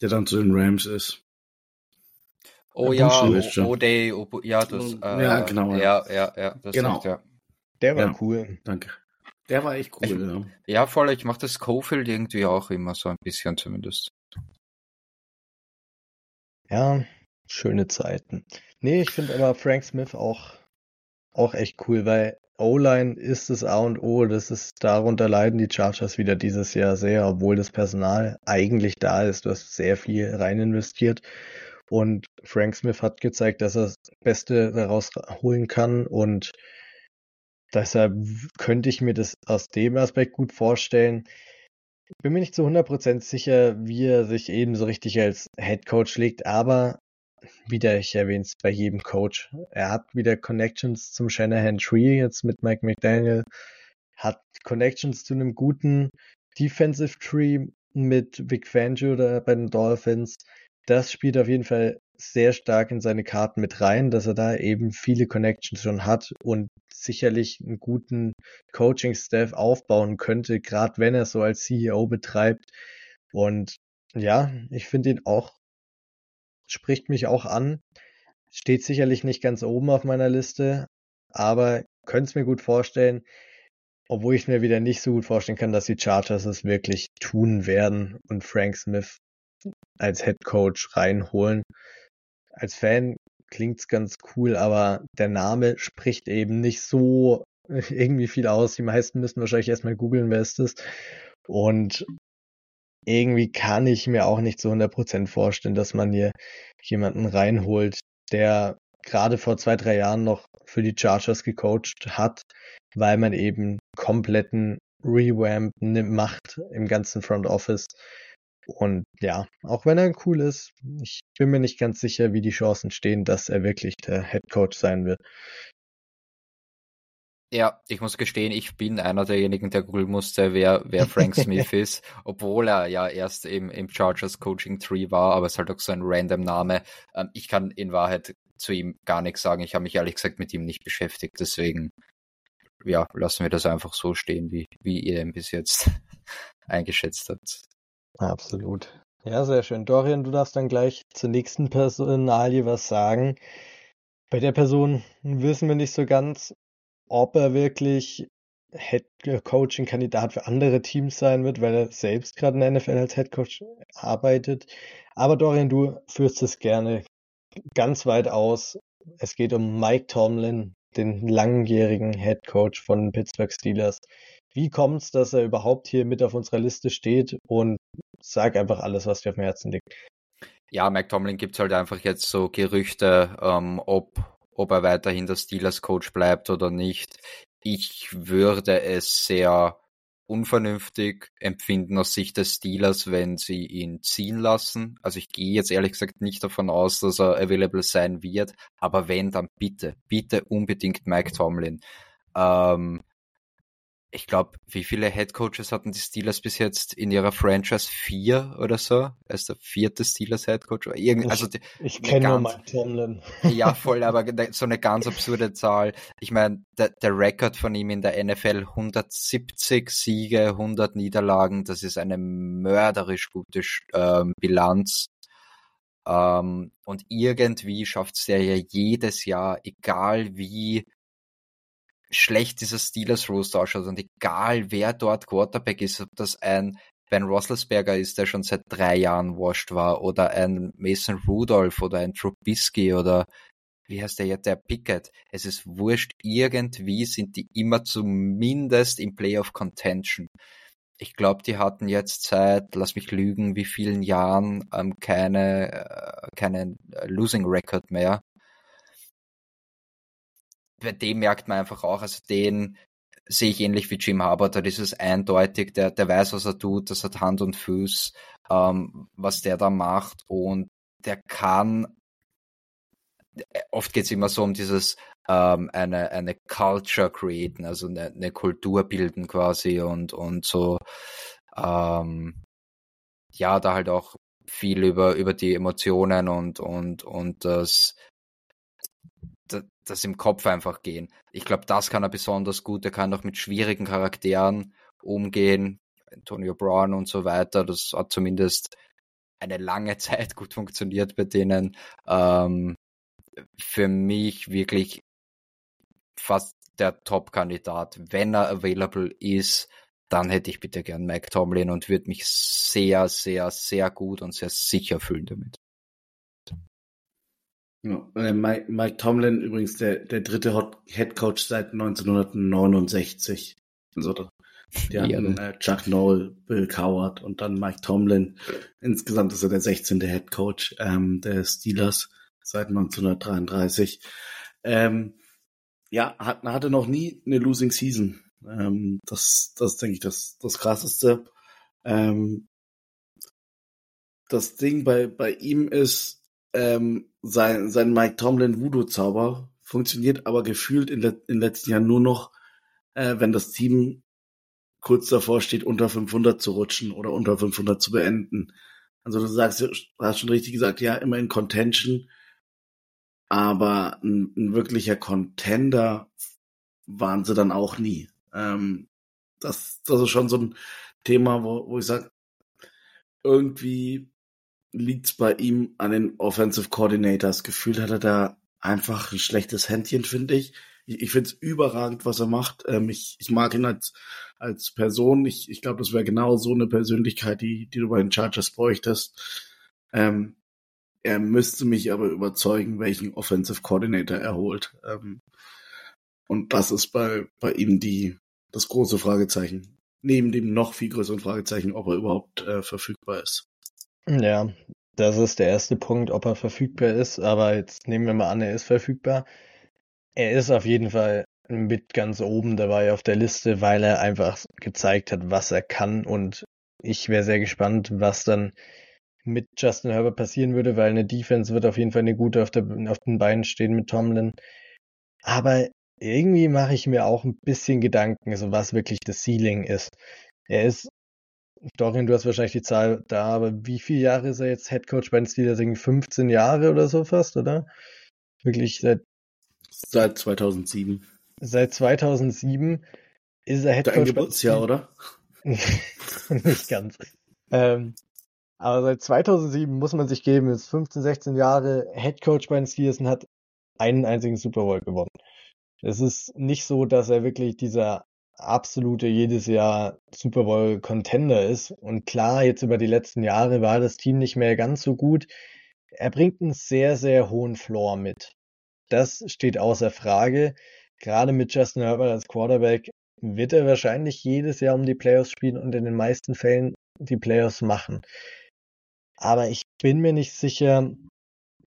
der dann zu den Rams ist. Oh ja, O'Day, oh, ja, das, äh, ja, genau. Ja, ja, ja, das genau. Sagt, ja. Der war Ja. cool. Danke. Der war echt cool, ja. Ja, voll, ich mache das Schofield irgendwie auch immer so ein bisschen zumindest. Ja, schöne Zeiten. Nee, ich finde aber Frank Smith auch, auch echt cool, weil O-Line ist das A und O. Das ist, darunter leiden die Chargers wieder dieses Jahr sehr, obwohl das Personal eigentlich da ist. Du hast sehr viel rein investiert. Und Frank Smith hat gezeigt, dass er das Beste daraus holen kann. Und deshalb könnte ich mir das aus dem Aspekt gut vorstellen. Ich bin mir nicht zu 100% sicher, wie er sich eben so richtig als Head Coach legt, aber wieder, ich erwähne es bei jedem Coach. Er hat wieder Connections zum Shanahan Tree jetzt mit Mike McDaniel, hat Connections zu einem guten Defensive Tree mit Vic Fangio oder bei den Dolphins. Das spielt auf jeden Fall sehr stark in seine Karten mit rein, dass er da eben viele Connections schon hat und sicherlich einen guten Coaching-Staff aufbauen könnte, gerade wenn er so als CEO betreibt. Und ja, ich finde ihn auch spricht mich auch an. Steht sicherlich nicht ganz oben auf meiner Liste, aber könnte es mir gut vorstellen, obwohl ich mir wieder nicht so gut vorstellen kann, dass die Chargers es wirklich tun werden und Frank Smith als Head Coach reinholen. Als Fan klingt's ganz cool, aber der Name spricht eben nicht so irgendwie viel aus. Die meisten müssen wahrscheinlich erstmal googeln, wer ist das. Und irgendwie kann ich mir auch nicht zu 100% vorstellen, dass man hier jemanden reinholt, der gerade vor zwei, drei Jahren noch für die Chargers gecoacht hat, weil man eben kompletten Revamp macht im ganzen Front Office. Und ja, auch wenn er cool ist, ich bin mir nicht ganz sicher, wie die Chancen stehen, dass er wirklich der Head Coach sein wird. Ja, ich muss gestehen, ich bin einer derjenigen, der googeln musste, wer, wer Frank Smith ist, obwohl er ja erst im, im Chargers Coaching Tree war, aber es ist halt auch so ein random Name. Ähm, ich kann in Wahrheit zu ihm gar nichts sagen. Ich habe mich ehrlich gesagt mit ihm nicht beschäftigt, deswegen ja, lassen wir das einfach so stehen, wie, wie ihr ihn bis jetzt eingeschätzt habt. Absolut. Ja, sehr schön. Dorian, du darfst dann gleich zur nächsten Personalie was sagen. Bei der Person wissen wir nicht so ganz, ob er wirklich Head Coaching Kandidat für andere Teams sein wird, weil er selbst gerade in der NFL als Head Coach arbeitet. Aber Dorian, du führst es gerne ganz weit aus. Es geht um Mike Tomlin, den langjährigen Head Coach von Pittsburgh Steelers. Wie kommt es, dass er überhaupt hier mit auf unserer Liste steht? Und sag einfach alles, was dir auf dem Herzen liegt. Ja, Mike Tomlin gibt halt einfach jetzt so Gerüchte, ähm, ob ob er weiterhin der Steelers Coach bleibt oder nicht. Ich würde es sehr unvernünftig empfinden aus Sicht des Steelers, wenn sie ihn ziehen lassen. Also ich gehe jetzt ehrlich gesagt nicht davon aus, dass er available sein wird, aber wenn, dann bitte, bitte unbedingt Mike Tomlin. Ähm, ich glaube, wie viele Head Coaches hatten die Steelers bis jetzt in ihrer Franchise? Vier oder so? Er ist der vierte Steelers Head Coach. Irgend, also die, ich kenne nur Mike Tomlin. Ja, voll, aber so eine ganz absurde Zahl. Ich meine, der, der Rekord von ihm in der NFL 170 Siege, 100 Niederlagen, das ist eine mörderisch gute ähm, Bilanz. Ähm, und irgendwie schafft es der ja jedes Jahr, egal wie schlecht dieser Steelers Roster ausschaut und egal wer dort Quarterback ist, ob das ein Ben Roethlisberger ist, der schon seit drei Jahren washed war oder ein Mason Rudolph oder ein Trubisky oder wie heißt der jetzt, der Pickett. Es ist wurscht, irgendwie sind die immer zumindest im Playoff Contention. ich glaube, die hatten jetzt seit, lass mich lügen, wie vielen Jahren ähm, keine, äh, keinen Losing Record mehr. Bei dem merkt man einfach auch, also den sehe ich ähnlich wie Jim Harbour, da ist es eindeutig, der, der weiß, was er tut, das hat Hand und Fuß, ähm, was der da macht und der kann, oft geht es immer so um dieses ähm, eine, eine Culture createn, also eine, eine Kultur bilden quasi und, und so, ähm, ja, da halt auch viel über, über die Emotionen und, und, und das, das im Kopf einfach gehen. Ich glaube, das kann er besonders gut. Er kann auch mit schwierigen Charakteren umgehen. Antonio Brown und so weiter. Das hat zumindest eine lange Zeit gut funktioniert bei denen. Ähm, für mich wirklich fast der Top-Kandidat. Wenn er available ist, dann hätte ich bitte gern Mike Tomlin und würde mich sehr, sehr, sehr gut und sehr sicher fühlen damit. Ja, Mike, Mike, Tomlin übrigens der, der dritte Head Coach seit 1969. Also die hatten ja. äh, Chuck Noll, Bill Coward und dann Mike Tomlin. Insgesamt ist er der 16. Head Coach ähm, der Steelers seit 1933. Ähm, ja, hat, hatte noch nie eine Losing Season. Ähm, das, das denke ich, das, das krasseste. Ähm, das Ding bei, bei ihm ist, ähm, sein, sein Mike Tomlin Voodoo-Zauber funktioniert aber gefühlt in, le in den letzten Jahren nur noch, äh, wenn das Team kurz davor steht, unter 500 zu rutschen oder unter 500 zu beenden. Also du sagst, du hast schon richtig gesagt, ja, immer in Contention, aber ein, ein wirklicher Contender waren sie dann auch nie. Ähm, das, das ist schon so ein Thema, wo, wo ich sage, irgendwie liegt's bei ihm an den Offensive Coordinators. Gefühlt hat er da einfach ein schlechtes Händchen, finde ich. Ich, ich finde es überragend, was er macht. Ähm, ich, ich mag ihn als, als Person. Ich, ich glaube, das wäre genau so eine Persönlichkeit, die, die du bei den Chargers bräuchtest. Ähm, er müsste mich aber überzeugen, welchen Offensive Coordinator er holt. Ähm, und das ist bei, bei ihm die, das große Fragezeichen. Neben dem noch viel größeren Fragezeichen, ob er überhaupt äh, verfügbar ist. Ja, das ist der erste Punkt, ob er verfügbar ist. Aber jetzt nehmen wir mal an, er ist verfügbar. Er ist auf jeden Fall mit ganz oben dabei auf der Liste, weil er einfach gezeigt hat, was er kann. Und ich wäre sehr gespannt, was dann mit Justin Herbert passieren würde, weil eine Defense wird auf jeden Fall eine gute auf, der, auf den Beinen stehen mit Tomlin. Aber irgendwie mache ich mir auch ein bisschen Gedanken, so was wirklich das Ceiling ist. Er ist Dorian, du hast wahrscheinlich die Zahl da, aber wie viele Jahre ist er jetzt Head Coach bei den Steelers? 15 Jahre oder so fast, oder? Wirklich seit seit 2007. Seit 2007 ist er Head Coach. Dein Geburtsjahr, oder? Nicht ganz. Ähm, aber seit 2007 muss man sich geben, ist 15, 16 Jahre Head Coach bei den Steelers und hat einen einzigen Super Bowl gewonnen. Es ist nicht so, dass er wirklich dieser absolute jedes Jahr Super Bowl Contender ist. Und klar, jetzt über die letzten Jahre war das Team nicht mehr ganz so gut. Er bringt einen sehr, sehr hohen Floor mit. Das steht außer Frage. Gerade mit Justin Herbert als Quarterback wird er wahrscheinlich jedes Jahr um die Playoffs spielen und in den meisten Fällen die Playoffs machen. Aber ich bin mir nicht sicher,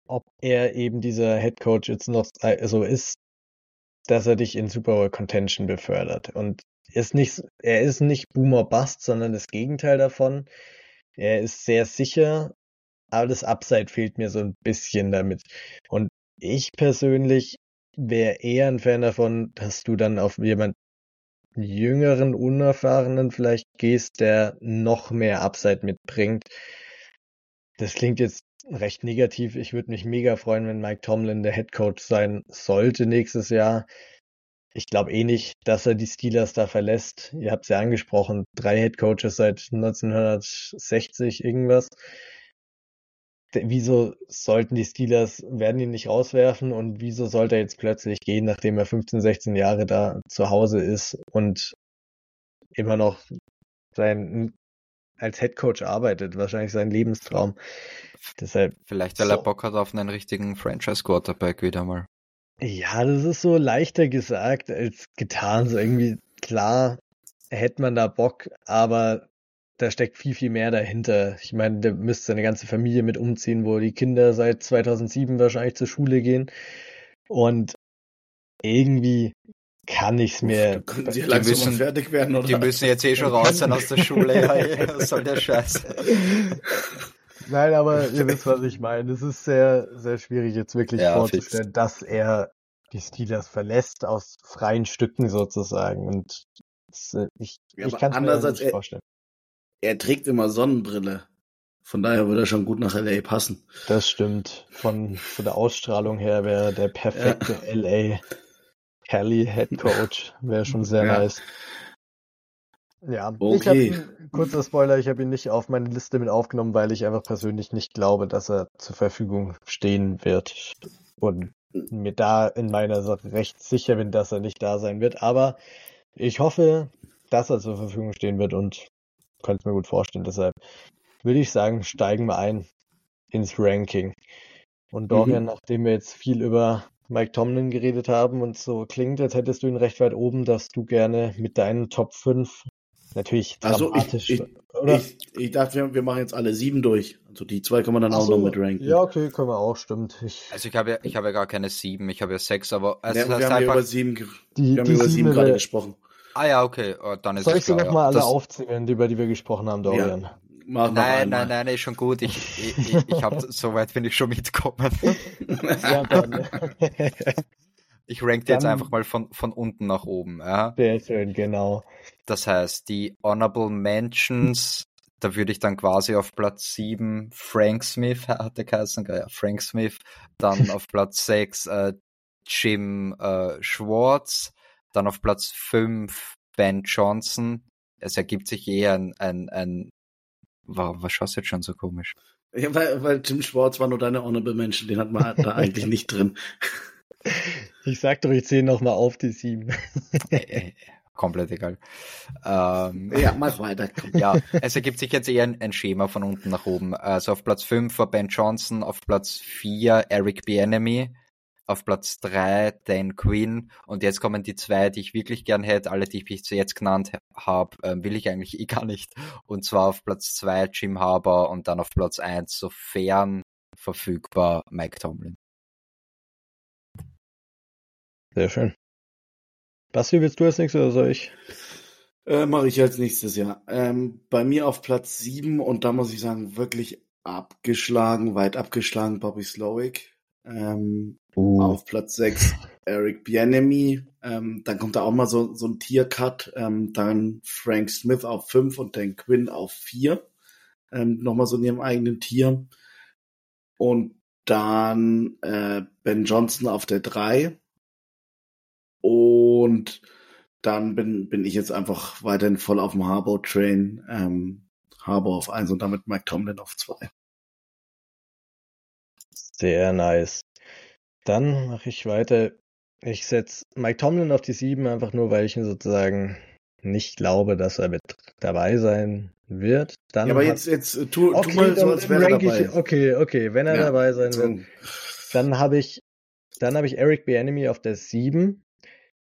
ob er eben dieser Head Coach jetzt noch so ist, dass er dich in Super Bowl Contention befördert. Und ist nicht, er ist nicht Boomer Bust, sondern das Gegenteil davon. Er ist sehr sicher, aber das Upside fehlt mir so ein bisschen damit. Und ich persönlich wäre eher ein Fan davon, dass du dann auf jemand jüngeren, unerfahrenen vielleicht gehst, der noch mehr Upside mitbringt. Das klingt jetzt recht negativ. Ich würde mich mega freuen, wenn Mike Tomlin der Head Coach sein sollte nächstes Jahr. Ich glaube eh nicht, dass er die Steelers da verlässt. Ihr habt es ja angesprochen, drei Head Coaches seit 1960 irgendwas. Wieso sollten die Steelers, werden ihn nicht rauswerfen und wieso sollte er jetzt plötzlich gehen, nachdem er 15, 16 Jahre da zu Hause ist und immer noch sein als Head Coach arbeitet, wahrscheinlich sein Lebenstraum. Deshalb. Vielleicht, weil so. er Bock hat auf einen richtigen Franchise Quarterback wieder mal. Ja, das ist so leichter gesagt als getan. So irgendwie klar, hätte man da Bock, aber da steckt viel, viel mehr dahinter. Ich meine, der müsste seine ganze Familie mit umziehen, wo die Kinder seit 2007 wahrscheinlich zur Schule gehen. Und irgendwie kann ich es mir. Können sie langsam müssen, fertig werden, oder? Die müssen jetzt eh schon raus sein aus der Schule. Ja, was soll der Scheiß? Nein, aber ihr wisst, was ich meine. Es ist sehr, sehr schwierig jetzt wirklich ja, vorzustellen, fix. dass er die Steelers verlässt aus freien Stücken sozusagen. Und äh, ich, ja, ich kann es mir nicht vorstellen. Er, er trägt immer Sonnenbrille. Von daher würde er schon gut nach LA passen. Das stimmt. Von, von der Ausstrahlung her wäre der perfekte ja. LA Kelly Head Coach. Wäre schon sehr ja. nice. Ja, okay. ich habe kurzer Spoiler, ich habe ihn nicht auf meine Liste mit aufgenommen, weil ich einfach persönlich nicht glaube, dass er zur Verfügung stehen wird. Und mir da in meiner Sache recht sicher bin, dass er nicht da sein wird. Aber ich hoffe, dass er zur Verfügung stehen wird und könnte es mir gut vorstellen. Deshalb würde ich sagen, steigen wir ein ins Ranking. Und Dorian, mhm. nachdem wir jetzt viel über Mike Tomlin geredet haben und so klingt, als hättest du ihn recht weit oben, dass du gerne mit deinen Top 5 Natürlich dramatisch, also ich, ich, oder? Ich, ich dachte, wir, wir, machen jetzt alle sieben durch. Also die zwei kann man dann Ach auch so, noch mit ranken. Ja, okay, können wir auch, stimmt. Ich, also ich habe ja, ich habe ja gar keine sieben, ich habe ja sechs, aber also ja, wir, haben einfach, über sieben, die, wir haben über sieben gerade gesprochen. Ah ja, okay, oh, dann ist Soll ich sie nochmal alle das, aufzählen, über die wir gesprochen haben, Dorian? Ja. Mach nein, nein, nein, ist schon gut. Ich, ich, ich, ich habe soweit bin ich schon mitgekommen. ja, dann. Ich rank jetzt einfach mal von, von unten nach oben. Ja? Sehr schön, genau. Das heißt, die Honorable Mentions, da würde ich dann quasi auf Platz 7 Frank Smith, hat der geheißen, ja, Frank Smith, dann auf Platz 6 äh, Jim äh, Schwartz, dann auf Platz 5 Ben Johnson. Es ergibt sich eher ein, ein, ein Warum, was schaust du jetzt schon so komisch? Ja, weil, weil Jim Schwartz war nur deine Honorable Mention, den hat man da eigentlich nicht drin. Ich sag doch, ich zähle nochmal auf die sieben. Äh, äh, komplett egal. Ähm, ja, mach weiter. Ja, es ergibt sich jetzt eher ein, ein, Schema von unten nach oben. Also auf Platz 5 war Ben Johnson, auf Platz 4 Eric Bienemy, auf Platz 3 Dan Quinn und jetzt kommen die zwei, die ich wirklich gern hätte. Alle, die ich jetzt genannt habe, äh, will ich eigentlich eh gar nicht. Und zwar auf Platz 2 Jim Harbour und dann auf Platz 1, sofern verfügbar, Mike Tomlin. Sehr schön. Basti, willst du als nächstes oder soll ich? Äh, Mache ich als nächstes, ja. Ähm, bei mir auf Platz 7 und da muss ich sagen, wirklich abgeschlagen, weit abgeschlagen, Bobby Slowick. Ähm, uh. Auf Platz 6 Eric Bienemy. Ähm, dann kommt da auch mal so, so ein Tiercut. Ähm, dann Frank Smith auf 5 und Dan Quinn auf 4. Ähm, Nochmal so in ihrem eigenen Tier. Und dann äh, Ben Johnson auf der 3 und dann bin, bin ich jetzt einfach weiterhin voll auf dem Harbour-Train. Ähm, Harbour auf 1 und damit Mike Tomlin auf 2. Sehr nice. Dann mache ich weiter. Ich setze Mike Tomlin auf die 7, einfach nur, weil ich ihn sozusagen nicht glaube, dass er mit dabei sein wird. Dann ja, aber jetzt, jetzt äh, tu, okay, tu mal so, als wäre er dabei. Ich, okay, okay, wenn er ja, dabei sein wird, dann habe ich, dann habe ich Eric Bienemy auf der 7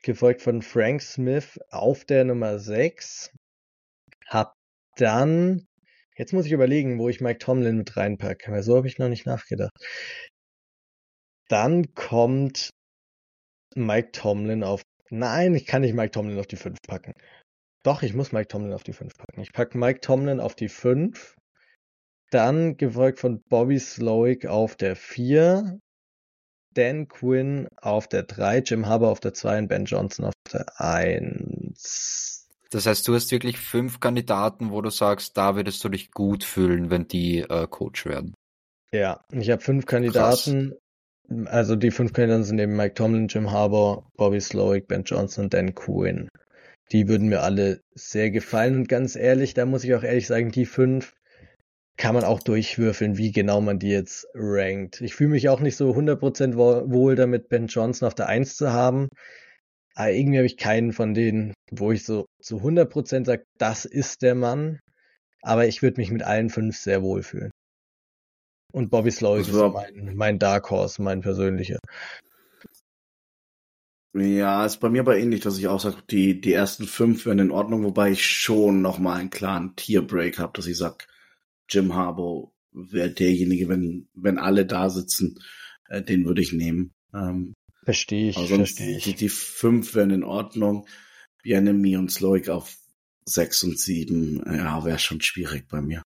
gefolgt von Frank Smith auf der Nummer 6. Hab dann, jetzt muss ich überlegen, wo ich Mike Tomlin mit reinpacke, weil so habe ich noch nicht nachgedacht. Dann kommt Mike Tomlin auf, nein, ich kann nicht Mike Tomlin auf die 5 packen. Doch, ich muss Mike Tomlin auf die 5 packen. Ich packe Mike Tomlin auf die 5. Dann gefolgt von Bobby Slowick auf der 4. Dan Quinn auf der 3, Jim Harbour auf der 2 und Ben Johnson auf der 1. Das heißt, du hast wirklich fünf Kandidaten, wo du sagst, da würdest du dich gut fühlen, wenn die äh, Coach werden. Ja, ich habe fünf Kandidaten. Krass. Also die fünf Kandidaten sind eben Mike Tomlin, Jim Harbour, Bobby Slowick, Ben Johnson und Dan Quinn. Die würden mir alle sehr gefallen und ganz ehrlich, da muss ich auch ehrlich sagen, die fünf kann man auch durchwürfeln, wie genau man die jetzt rankt. Ich fühle mich auch nicht so 100% wohl damit, Ben Johnson auf der 1 zu haben. Aber irgendwie habe ich keinen von denen, wo ich so zu 100% sage, das ist der Mann. Aber ich würde mich mit allen fünf sehr wohl fühlen. Und Bobby Slow ist mein, mein Dark Horse, mein persönlicher. Ja, ist bei mir aber ähnlich, dass ich auch sage, die, die ersten fünf wären in Ordnung, wobei ich schon nochmal einen klaren Tierbreak habe, dass ich sage, Jim Harbaugh wäre derjenige, wenn, wenn alle da sitzen, äh, den würde ich nehmen. Ähm, verstehe ich, verstehe ich. Die, die fünf wären in Ordnung. Bienemy und Sloik auf sechs und sieben, ja, wäre schon schwierig bei mir.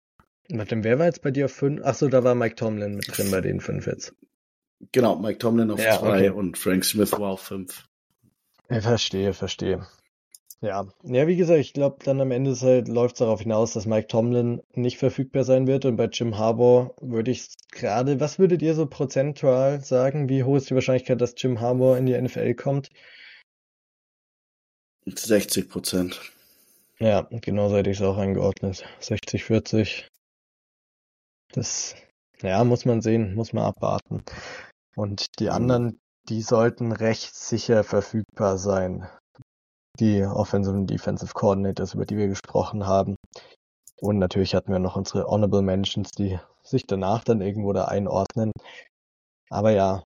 Warte, wer war jetzt bei dir auf fünf? Achso, da war Mike Tomlin mit drin bei den fünf jetzt. Genau, Mike Tomlin auf ja, zwei okay. und Frank Smith war auf fünf. Ich verstehe, verstehe. Ja, ja, wie gesagt, ich glaube, dann am Ende halt, läuft es darauf hinaus, dass Mike Tomlin nicht verfügbar sein wird. Und bei Jim Harbour würde ich gerade, was würdet ihr so prozentual sagen? Wie hoch ist die Wahrscheinlichkeit, dass Jim Harbour in die NFL kommt? 60 Prozent. Ja, genau so hätte ich es auch eingeordnet. 60, 40. Das, ja, muss man sehen, muss man abwarten. Und die mhm. anderen, die sollten recht sicher verfügbar sein. Die Offensive und Defensive Coordinators, über die wir gesprochen haben. Und natürlich hatten wir noch unsere Honorable Mentions, die sich danach dann irgendwo da einordnen. Aber ja,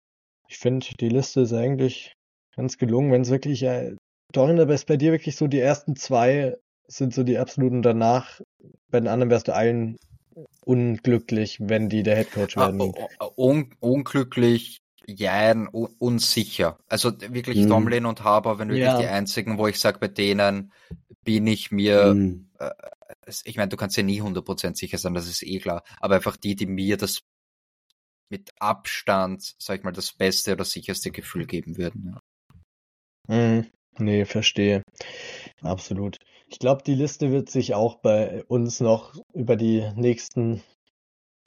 ich finde, die Liste ist eigentlich ganz gelungen, wenn es wirklich, äh, Dorin, aber ist bei dir wirklich so die ersten zwei sind so die absoluten danach. Bei den anderen wärst du allen unglücklich, wenn die der Headcoach werden. Ah, un unglücklich, jein, un unsicher. Also wirklich hm. Domlin und Haber, wenn wirklich ja. die einzigen, wo ich sage, bei denen bin ich mir, hm. äh, ich meine, du kannst ja nie 100% sicher sein, das ist eh klar, aber einfach die, die mir das mit Abstand, sag ich mal, das beste oder sicherste Gefühl geben würden. Ja. Mhm. Nee, verstehe. Absolut. Ich glaube, die Liste wird sich auch bei uns noch über die nächsten,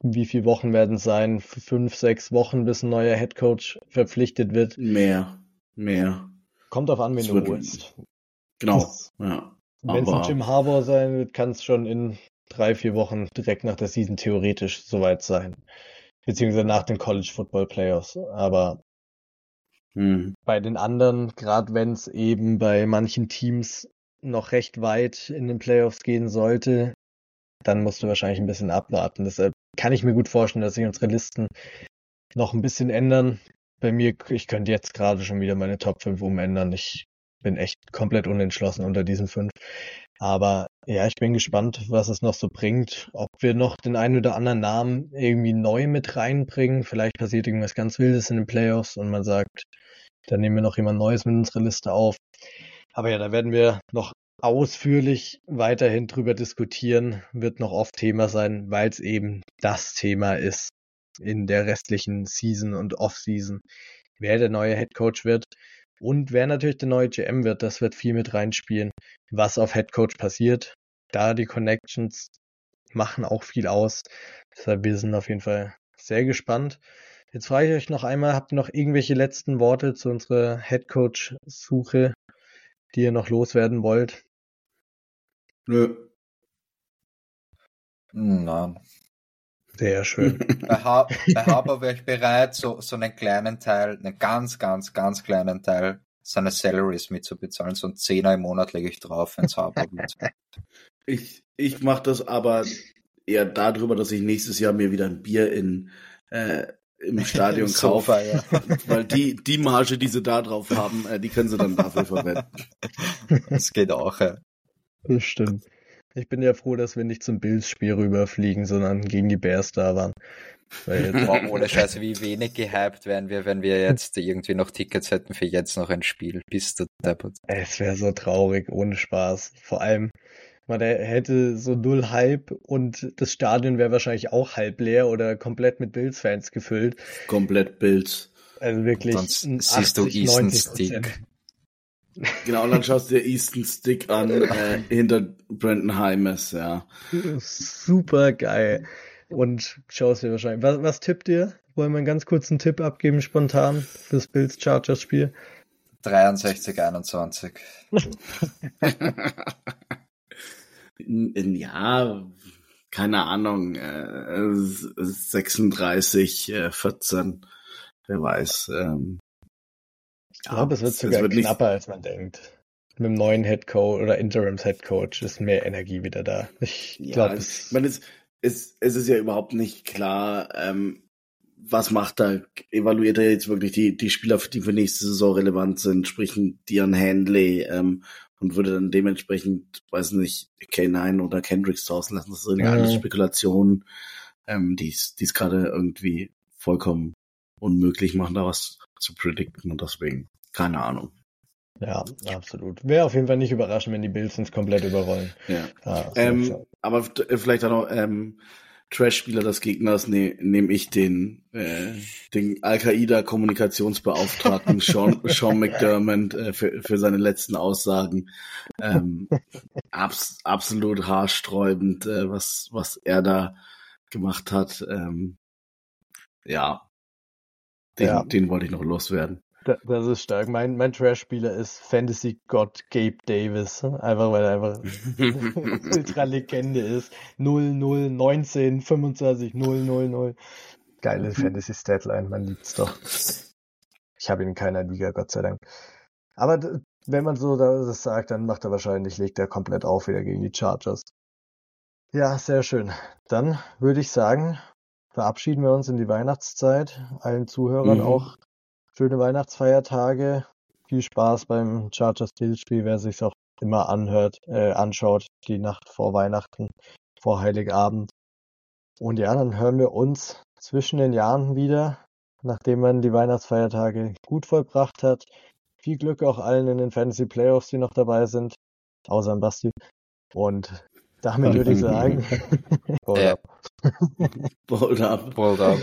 wie viele Wochen werden es sein? Fünf, sechs Wochen, bis ein neuer Headcoach verpflichtet wird. Mehr, mehr. Kommt auf an, wen du holst. Genau, ja. Wenn es ein Jim Harbour sein wird, kann es schon in drei, vier Wochen direkt nach der Season theoretisch soweit sein. Beziehungsweise nach den College Football Playoffs. Aber hm. Bei den anderen, gerade wenn es eben bei manchen Teams noch recht weit in den Playoffs gehen sollte, dann musst du wahrscheinlich ein bisschen abwarten. Deshalb kann ich mir gut vorstellen, dass sich unsere Listen noch ein bisschen ändern. Bei mir, ich könnte jetzt gerade schon wieder meine Top 5 umändern. Ich bin echt komplett unentschlossen unter diesen fünf. Aber ja, ich bin gespannt, was es noch so bringt. Ob wir noch den einen oder anderen Namen irgendwie neu mit reinbringen. Vielleicht passiert irgendwas ganz Wildes in den Playoffs und man sagt, dann nehmen wir noch jemand Neues mit unserer Liste auf. Aber ja, da werden wir noch ausführlich weiterhin drüber diskutieren, wird noch oft Thema sein, weil es eben das Thema ist in der restlichen Season und Off-Season, wer der neue Head Coach wird und wer natürlich der neue GM wird. Das wird viel mit reinspielen, was auf Head Coach passiert. Da die Connections machen auch viel aus. Deshalb wir sind auf jeden Fall sehr gespannt. Jetzt frage ich euch noch einmal, habt ihr noch irgendwelche letzten Worte zu unserer Headcoach-Suche, die ihr noch loswerden wollt? Nö. Nein. Sehr schön. bei, ha bei Haber wäre ich bereit, so, so einen kleinen Teil, einen ganz, ganz, ganz kleinen Teil seiner Salaries mitzubezahlen. So ein Zehner im Monat lege ich drauf, wenn es Haber wird. Ich, ich mache das aber eher darüber, dass ich nächstes Jahr mir wieder ein Bier in äh, im Stadion kaufen. Ja. Weil die, die Marge, die sie da drauf haben, äh, die können sie dann dafür verwenden. Das geht auch, ja. Das stimmt. Ich bin ja froh, dass wir nicht zum Bills-Spiel rüberfliegen, sondern gegen die Bears da waren. Weil Boah, ohne Scheiße, wie wenig gehypt wären wir, wenn wir jetzt irgendwie noch Tickets hätten für jetzt noch ein Spiel. Bist du deppert. Es wäre so traurig, ohne Spaß. Vor allem, der hätte so null Hype und das Stadion wäre wahrscheinlich auch halb leer oder komplett mit Bills-Fans gefüllt. Komplett Bills. Also wirklich. Sonst siehst du Easton Stick. Genau, und dann schaust du dir Easton Stick an, äh, hinter Brandon Hymes, ja. Super geil. Und schaust dir wahrscheinlich. Was, was tippt ihr? Wollen wir einen ganz kurzen Tipp abgeben, spontan, fürs Bills Chargers Spiel? 63, 21. ja, keine Ahnung, äh, 36, äh, 14, wer weiß. Ähm, ich glaube, es wird sogar wird knapper, als man denkt. Mit dem neuen Head Coach oder Interims Head Coach ist mehr Energie wieder da. Ich ja, glaube, es, meine, es, es, es ist ja überhaupt nicht klar, ähm, was macht er? Evaluiert er jetzt wirklich die, die Spieler, die für nächste Saison relevant sind, sprich Dion Handley, ähm, und würde dann dementsprechend, weiß nicht, K9 oder Kendricks draußen lassen. Das sind ja alles Spekulationen, ähm, die es gerade irgendwie vollkommen unmöglich machen, da was zu predikten und deswegen, keine Ahnung. Ja, absolut. Wäre auf jeden Fall nicht überraschend, wenn die Bills uns komplett überrollen. Ja. ja ähm, aber vielleicht auch noch ähm, Trash-Spieler des Gegners ne, nehme ich den, äh, den Al-Qaida-Kommunikationsbeauftragten Sean, Sean McDermott äh, für, für seine letzten Aussagen. Ähm, abs absolut haarsträubend, äh, was, was er da gemacht hat. Ähm, ja, den, ja. den wollte ich noch loswerden. Das ist stark. Mein, mein Trash-Spieler ist Fantasy-Gott Gabe Davis. Einfach weil er einfach Ultra-Legende ist. 0, 0, 19, 25, 0, 0, 0. Geile Fantasy-Statline, man liebt's doch. Ich habe ihn in keiner Liga, Gott sei Dank. Aber wenn man so das sagt, dann macht er wahrscheinlich, legt er komplett auf wieder gegen die Chargers. Ja, sehr schön. Dann würde ich sagen, verabschieden wir uns in die Weihnachtszeit. Allen Zuhörern mhm. auch schöne Weihnachtsfeiertage. Viel Spaß beim Chargers Spiel, wer sich auch immer anhört, äh, anschaut, die Nacht vor Weihnachten, vor Heiligabend. Und ja, dann hören wir uns zwischen den Jahren wieder, nachdem man die Weihnachtsfeiertage gut vollbracht hat. Viel Glück auch allen in den Fantasy Playoffs, die noch dabei sind, außer am Basti. Und damit würde ich sagen, Hold up. Hold up. Hold up.